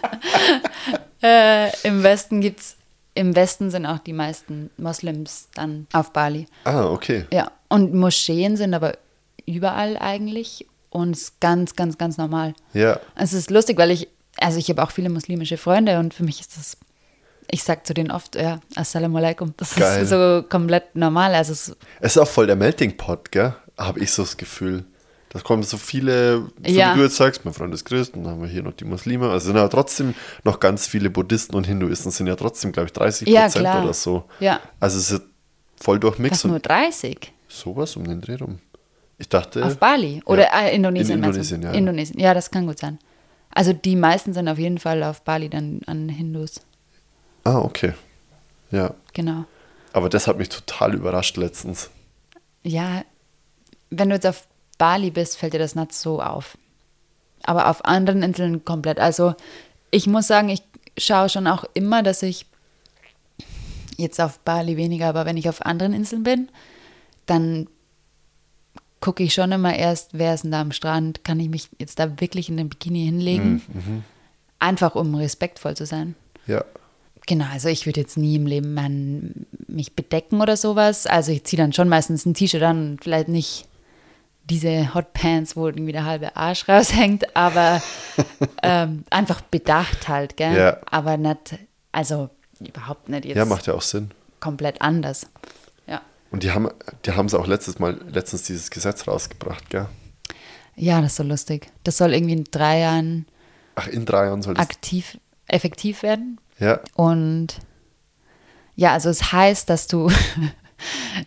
S3: äh, Im Westen gibt's, im Westen sind auch die meisten Moslems dann auf Bali.
S2: Ah, okay.
S3: Ja, und Moscheen sind aber überall eigentlich und es ist ganz, ganz, ganz normal.
S2: Ja.
S3: Es ist lustig, weil ich, also ich habe auch viele muslimische Freunde und für mich ist das, ich sag zu denen oft, ja, Assalamu alaikum. Das
S2: Geil.
S3: ist so komplett normal. Also es,
S2: Es ist auch voll der Melting Pot, gell? Habe ich so das Gefühl. Da kommen so viele, so
S3: Ja.
S2: wie du jetzt sagst, mein Freund ist Christ, und dann haben wir hier noch die Muslime. Also sind ja trotzdem noch ganz viele Buddhisten und Hinduisten, sind ja trotzdem, glaube ich, 30
S3: Ja,
S2: Prozent
S3: klar.
S2: oder so.
S3: Ja.
S2: Also es ist voll durchmix
S3: das nur
S2: und
S3: 30
S2: sowas um den Dreh rum. Ich dachte.
S3: auf Bali oder
S2: ja.
S3: äh, Indonesien.
S2: In? Indonesien, ja.
S3: Indonesien, ja, das kann gut sein. Also die meisten sind auf jeden Fall auf Bali dann an Hindus.
S2: Ah, okay. Ja.
S3: Genau.
S2: Aber das hat mich total überrascht letztens.
S3: Ja, wenn du jetzt auf Bali bist, fällt dir das nicht so auf. Aber auf anderen Inseln komplett. Also ich muss sagen, ich schaue schon auch immer, dass ich jetzt auf Bali weniger, aber wenn ich auf anderen Inseln bin, dann gucke ich schon immer erst, wer ist denn da am Strand, kann ich mich jetzt da wirklich in den Bikini hinlegen, einfach um respektvoll zu sein.
S2: Ja.
S3: Genau, also ich würde jetzt nie im Leben mein, mich bedecken oder sowas. Also ich ziehe dann schon meistens ein T-Shirt an und vielleicht nicht diese Hotpants, wo irgendwie der halbe Arsch raushängt, aber ähm, einfach bedacht halt, gell?
S2: Ja.
S3: Aber nicht, also überhaupt nicht jetzt
S2: Ja, macht ja auch Sinn.
S3: komplett anders. Ja.
S2: Und die haben die haben sie auch letztes Mal, letztens dieses Gesetz rausgebracht, gell?
S3: ja, das ist so lustig. Das soll irgendwie in drei Jahren
S2: Ach, in drei Jahren soll das.
S3: aktiv, effektiv werden.
S2: Ja.
S3: Und ja, also es heißt, dass du,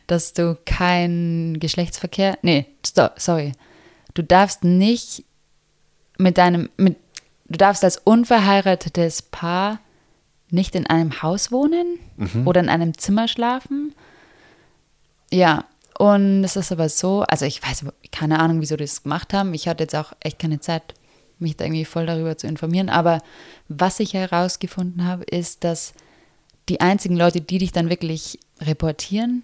S3: dass du kein Geschlechtsverkehr, nee, sorry, du darfst nicht mit deinem, mit, du darfst als unverheiratetes Paar nicht in einem Haus wohnen oder in einem Zimmer schlafen. Ja, und es ist aber so, also ich weiß keine Ahnung, wieso die das gemacht haben. Ich hatte jetzt auch echt keine Zeit, mich da irgendwie voll darüber zu informieren. Aber was ich herausgefunden habe, ist, dass die einzigen Leute, die dich dann wirklich reportieren,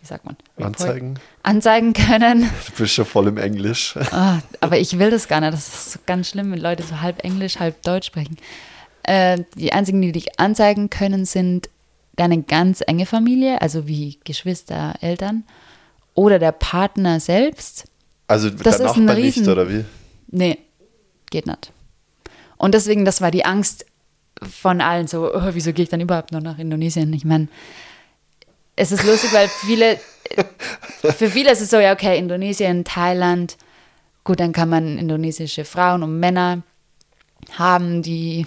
S3: wie sagt man?
S2: Anzeigen?
S3: Anzeigen können.
S2: Du bist schon voll im Englisch.
S3: Ah, aber ich will das gar nicht. Das ist so ganz schlimm, wenn Leute so halb Englisch, halb Deutsch sprechen. Äh, die einzigen, die dich anzeigen können, sind deine ganz enge Familie, also wie Geschwister, Eltern oder der Partner selbst.
S2: Also
S3: Das
S2: der
S3: ist ein
S2: Nachbar nicht,
S3: Riesen-
S2: oder wie?
S3: Nee, geht nicht. Und deswegen, das war die Angst von allen so, oh, wieso gehe ich dann überhaupt noch nach Indonesien? Ich meine, es ist lustig, weil viele, für viele ist es so, ja, okay, Indonesien, Thailand, gut, dann kann man indonesische Frauen und Männer haben, die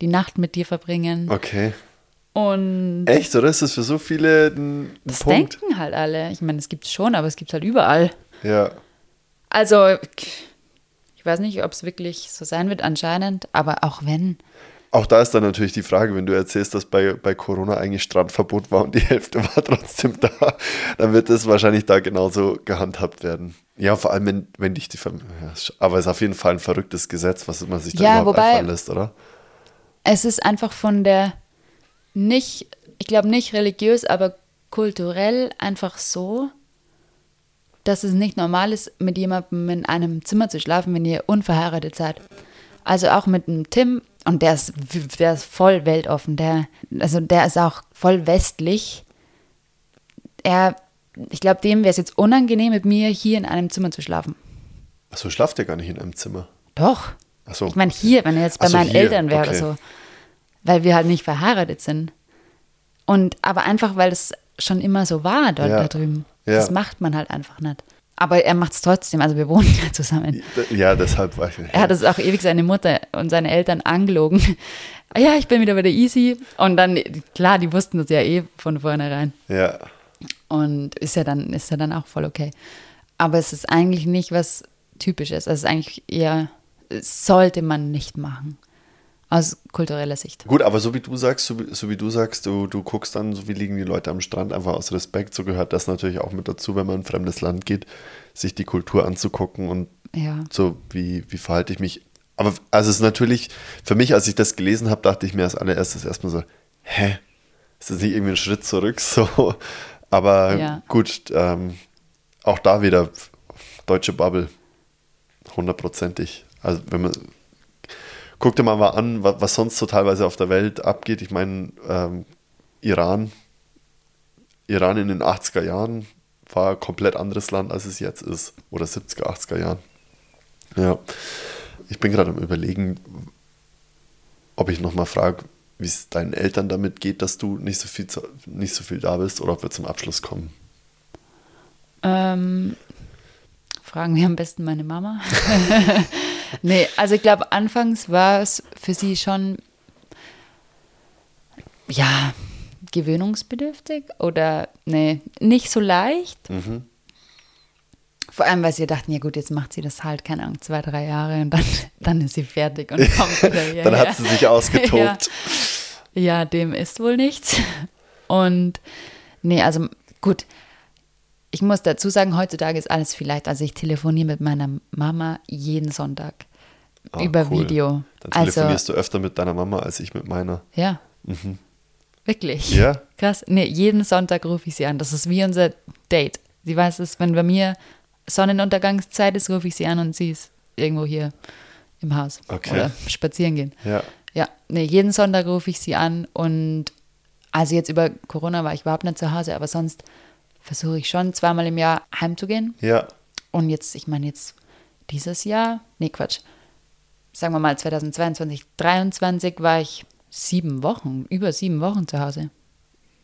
S3: die Nacht mit dir verbringen.
S2: Okay.
S3: Und
S2: Echt, oder ist das für so viele ein,
S3: das
S2: Punkt?
S3: denken halt alle. Ich meine, es gibt es schon, aber es gibt es halt überall.
S2: Ja.
S3: Also, ich weiß nicht, ob es wirklich so sein wird, anscheinend, aber auch wenn.
S2: Auch da ist dann natürlich die Frage, wenn du erzählst, dass bei, bei Corona eigentlich Strandverbot war und die Hälfte war trotzdem da, dann wird das wahrscheinlich da genauso gehandhabt werden. Ja, vor allem, wenn, wenn dich die Fam ja, Aber es ist auf jeden Fall ein verrücktes Gesetz, was man sich da
S3: Ja,
S2: überhaupt
S3: wobei-
S2: einfallen lässt, oder?
S3: Es ist einfach von der nicht, ich glaube nicht religiös, aber kulturell einfach so, dass es nicht normal ist, mit jemandem in einem Zimmer zu schlafen, wenn ihr unverheiratet seid. Also auch mit dem Tim, und der ist, der ist voll weltoffen, der, also der ist auch voll westlich. Er, ich glaube, dem wäre es jetzt unangenehm, mit mir hier in einem Zimmer zu schlafen.
S2: Achso, schlaft ihr gar nicht in einem Zimmer.
S3: Doch.
S2: Achso.
S3: Ich meine, hier, wenn er jetzt bei
S2: so,
S3: meinen
S2: hier,
S3: Eltern wäre
S2: okay.
S3: oder so. Weil wir halt nicht verheiratet sind. Und aber einfach, weil es schon immer so war dort
S2: Ja.
S3: da drüben.
S2: Ja.
S3: Das macht man halt einfach nicht. Aber er macht es trotzdem, also wir wohnen ja zusammen.
S2: Ja, deshalb war ich nicht.
S3: Er hat es auch ewig seine Mutter und seine Eltern angelogen. Ja, ich bin wieder bei der Easy. Und dann, klar, die wussten das ja eh von vornherein.
S2: Ja.
S3: Und ist ja dann, ist ja dann auch voll okay. Aber es ist eigentlich nicht was Typisches. Es ist eigentlich eher, sollte man nicht machen. Aus kultureller Sicht.
S2: Gut, aber so wie du sagst, so wie, so wie du sagst, du, du guckst dann, so wie liegen die Leute am Strand, einfach aus Respekt. So gehört das natürlich auch mit dazu, wenn man in ein fremdes Land geht, sich die Kultur anzugucken und
S3: Ja.
S2: so, wie, wie verhalte ich mich. Aber also es ist natürlich, für mich, als ich das gelesen habe, dachte ich mir als allererstes erstmal so, hä? Ist das nicht irgendwie ein Schritt zurück? So. Aber
S3: Ja.
S2: gut, ähm, auch da wieder deutsche Bubble. Hundertprozentig. Also wenn man guck dir mal, mal an, was, was sonst so teilweise auf der Welt abgeht. Ich meine, ähm, Iran, Iran in den 80er Jahren war ein komplett anderes Land, als es jetzt ist. Oder 70er, 80er Jahren. Ja. Ich bin gerade am überlegen, ob ich nochmal frage, wie es deinen Eltern damit geht, dass du nicht so viel, nicht so viel da bist oder ob wir zum Abschluss kommen.
S3: Ähm, fragen wir am besten meine Mama. nee, also ich glaube, anfangs war es für sie schon, ja, gewöhnungsbedürftig oder, nee, nicht so leicht.
S2: Mhm.
S3: Vor allem, weil sie dachten, ja gut, jetzt macht sie das halt, keine Ahnung, zwei, drei Jahre und dann, dann ist sie fertig und kommt wieder hierher.
S2: Dann hat sie sich ausgetobt.
S3: Ja. ja, dem ist wohl nichts. Und nee, also gut, ich muss dazu sagen, heutzutage ist alles vielleicht, also ich telefoniere mit meiner Mama jeden Sonntag
S2: Ah,
S3: über
S2: cool.
S3: Video.
S2: Dann
S3: Also,
S2: telefonierst du öfter mit deiner Mama als ich mit meiner.
S3: ja. Wirklich.
S2: Mhm. Ja?
S3: Krass. Nee, jeden Sonntag rufe ich sie an. Das ist wie unser Date. Sie weiß es, wenn bei mir Sonnenuntergangszeit ist, rufe ich sie an und sie ist irgendwo hier im Haus.
S2: Okay.
S3: Oder spazieren gehen.
S2: Ja.
S3: Ja, nee, jeden Sonntag rufe ich sie an und also jetzt über Corona war ich überhaupt nicht zu Hause, aber sonst versuche ich schon zweimal im Jahr heimzugehen.
S2: Ja.
S3: Und jetzt, ich meine jetzt dieses Jahr, nee Quatsch, sagen wir mal 2022, 2023 war ich sieben Wochen, über sieben Wochen zu Hause.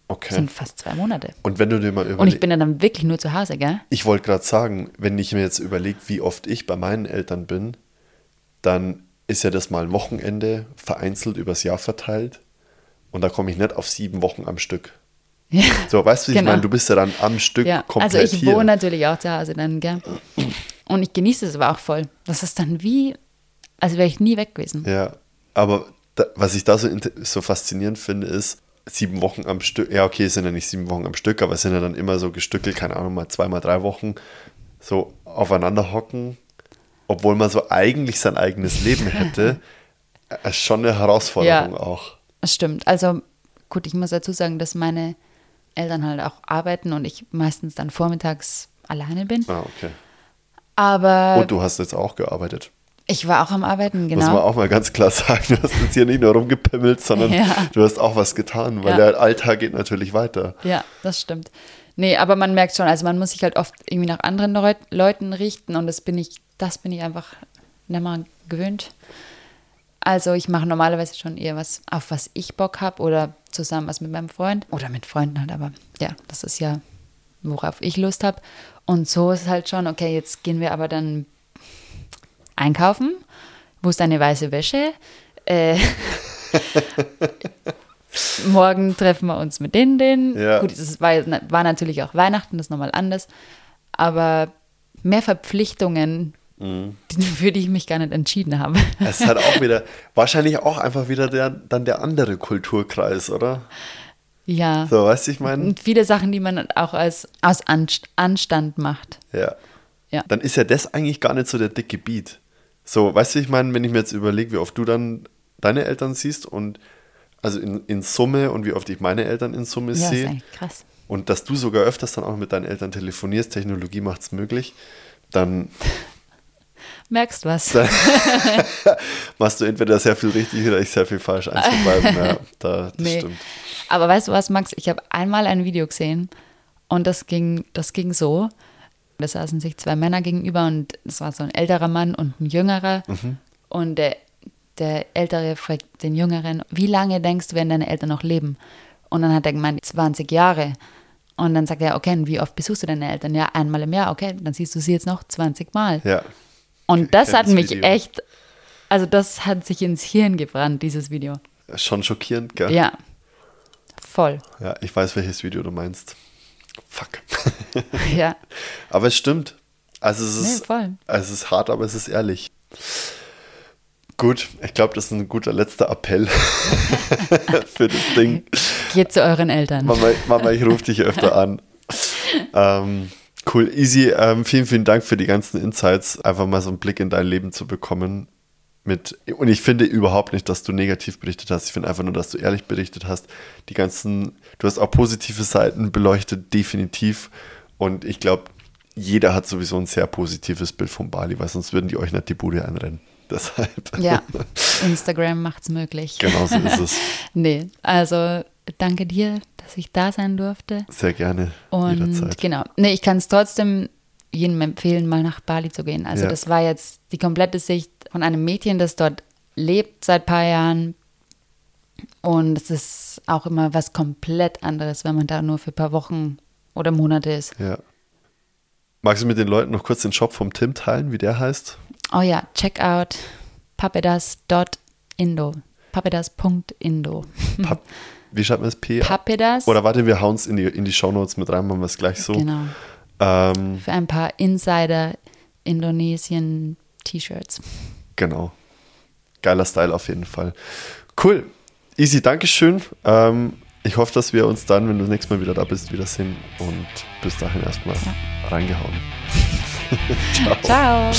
S3: Das
S2: Okay.
S3: sind fast zwei Monate.
S2: Und wenn du dir mal
S3: Und ich
S2: überlegst,
S3: bin ja dann wirklich nur zu Hause, gell?
S2: ich wollte gerade sagen, wenn ich mir jetzt überlege, wie oft ich bei meinen Eltern bin, dann ist ja das mal ein Wochenende vereinzelt übers Jahr verteilt und da komme ich nicht auf sieben Wochen am Stück.
S3: Ja.
S2: So, weißt du, wie ich
S3: Genau.
S2: meine, du bist ja dann am Stück
S3: Ja,
S2: komplett
S3: also ich
S2: hier.
S3: wohne natürlich auch zu Hause dann, gell? Und ich genieße es aber auch voll. Das ist dann wie, als wäre ich nie weg gewesen.
S2: Ja, aber da, was ich da so, so faszinierend finde, ist, sieben Wochen am Stück, ja okay, es sind ja nicht sieben Wochen am Stück, aber es sind ja dann immer so gestückelt, keine Ahnung, mal zwei, mal drei Wochen, so aufeinander hocken, obwohl man so eigentlich sein eigenes Leben hätte, äh, ist schon eine Herausforderung
S3: Ja.
S2: auch.
S3: Das stimmt. Also gut, ich muss dazu sagen, dass meine Eltern halt auch arbeiten und ich meistens dann vormittags alleine bin.
S2: Ah, okay.
S3: Aber
S2: Und du hast jetzt auch gearbeitet.
S3: ich war auch am Arbeiten,
S2: Muss man
S3: genau.
S2: auch mal ganz klar sagen, du hast jetzt hier nicht nur rumgepimmelt, sondern
S3: Ja.
S2: du hast auch was getan, weil
S3: Ja.
S2: der Alltag geht natürlich weiter.
S3: Ja, das stimmt. Nee, aber man merkt schon, also man muss sich halt oft irgendwie nach anderen Leut Leuten richten und das bin ich, das bin ich einfach nicht mal gewöhnt. Also ich mache normalerweise schon eher was, auf was ich Bock habe oder zusammen was mit meinem Freund oder mit Freunden halt, aber ja, das ist ja, worauf ich Lust habe. Und so ist es halt schon, okay, jetzt gehen wir aber dann einkaufen. Wo ist deine weiße Wäsche? Äh, morgen treffen wir uns mit denen, denen.
S2: Ja.
S3: Gut, es war, war natürlich auch Weihnachten, das ist nochmal anders. Aber mehr Verpflichtungen,
S2: Mhm.
S3: für die ich mich gar nicht entschieden habe.
S2: Es ist halt auch wieder, wahrscheinlich auch einfach wieder der, dann der andere Kulturkreis, oder?
S3: Ja.
S2: So, weißt du, ich meine?
S3: Und viele Sachen, die man auch als, aus Anst- Anstand macht.
S2: Ja.
S3: Ja.
S2: Dann ist ja das eigentlich gar nicht so der dicke Beat. So, weißt du, ich meine, wenn ich mir jetzt überlege, wie oft du dann deine Eltern siehst und also in, in Summe und wie oft ich meine Eltern in Summe
S3: Ja, ist
S2: sehe
S3: eigentlich krass.
S2: und dass du sogar öfters dann auch mit deinen Eltern telefonierst, Technologie macht es möglich, dann
S3: Merkst was.
S2: Machst du entweder sehr viel richtig oder ich sehr viel falsch. Beiden, ja, da, das
S3: Nee.
S2: stimmt.
S3: Aber weißt du was, Max? Ich habe einmal ein Video gesehen und das ging, das ging so. Da saßen sich zwei Männer gegenüber und es war so ein älterer Mann und ein jüngerer. Und der, der Ältere fragt den Jüngeren, wie lange denkst du, werden deine Eltern noch leben? Und dann hat er gemeint, 20 Jahre. Und dann sagt er, okay, und wie oft besuchst du deine Eltern? Ja, einmal im Jahr, okay, dann siehst du sie jetzt noch 20 Mal.
S2: Ja,
S3: Und das hat mich
S2: Video.
S3: echt, also das hat sich ins Hirn gebrannt, dieses Video.
S2: schon schockierend, gell?
S3: Ja, voll.
S2: Ja, ich weiß, welches Video du meinst. Fuck.
S3: Ja,
S2: aber es stimmt. Also es
S3: nee,
S2: ist,
S3: voll.
S2: es ist hart, aber es ist ehrlich. Gut, ich glaube, das ist ein guter letzter Appell für das Ding.
S3: Geht zu euren Eltern.
S2: Mama, Mama ich rufe dich öfter an. Ähm, cool, easy. Ähm, vielen, vielen Dank für die ganzen Insights. Einfach mal so einen Blick in dein Leben zu bekommen. Mit, und ich finde überhaupt nicht, dass du negativ berichtet hast. Ich finde einfach nur, dass du ehrlich berichtet hast. Die ganzen, du hast auch positive Seiten beleuchtet, definitiv. Und ich glaube, jeder hat sowieso ein sehr positives Bild von Bali, weil sonst würden die euch nicht die Bude einrennen. Deshalb.
S3: Ja, Instagram macht's möglich.
S2: Genau so ist es.
S3: Nee, also danke dir, dass ich da sein durfte.
S2: Sehr gerne.
S3: Und
S2: jederzeit.
S3: genau. Nee, ich kann es trotzdem jedem empfehlen, mal nach Bali zu gehen. Also
S2: Ja.
S3: das war jetzt die komplette Sicht von einem Mädchen, das dort lebt seit ein paar Jahren. Und es ist auch immer was komplett anderes, wenn man da nur für ein paar Wochen oder Monate ist.
S2: Ja. Magst du mit den Leuten noch kurz den Shop vom Tim teilen, wie der heißt?
S3: Oh ja, check out papedas.indo. Papedas.indo.
S2: Pap wie schreibt man das? P?
S3: Papedas.
S2: Oder warte, wir hauen es in die, in die Shownotes mit rein, machen wir es gleich so.
S3: Genau.
S2: Ähm,
S3: Für ein paar Insider Indonesien T-Shirts.
S2: genau. Geiler Style auf jeden Fall. Cool. Easy, Dankeschön. Ähm, ich hoffe, dass wir uns dann, wenn du das nächste Mal wieder da bist, wiedersehen. Und bis dahin erstmal reingehauen. Ciao.
S3: Ciao.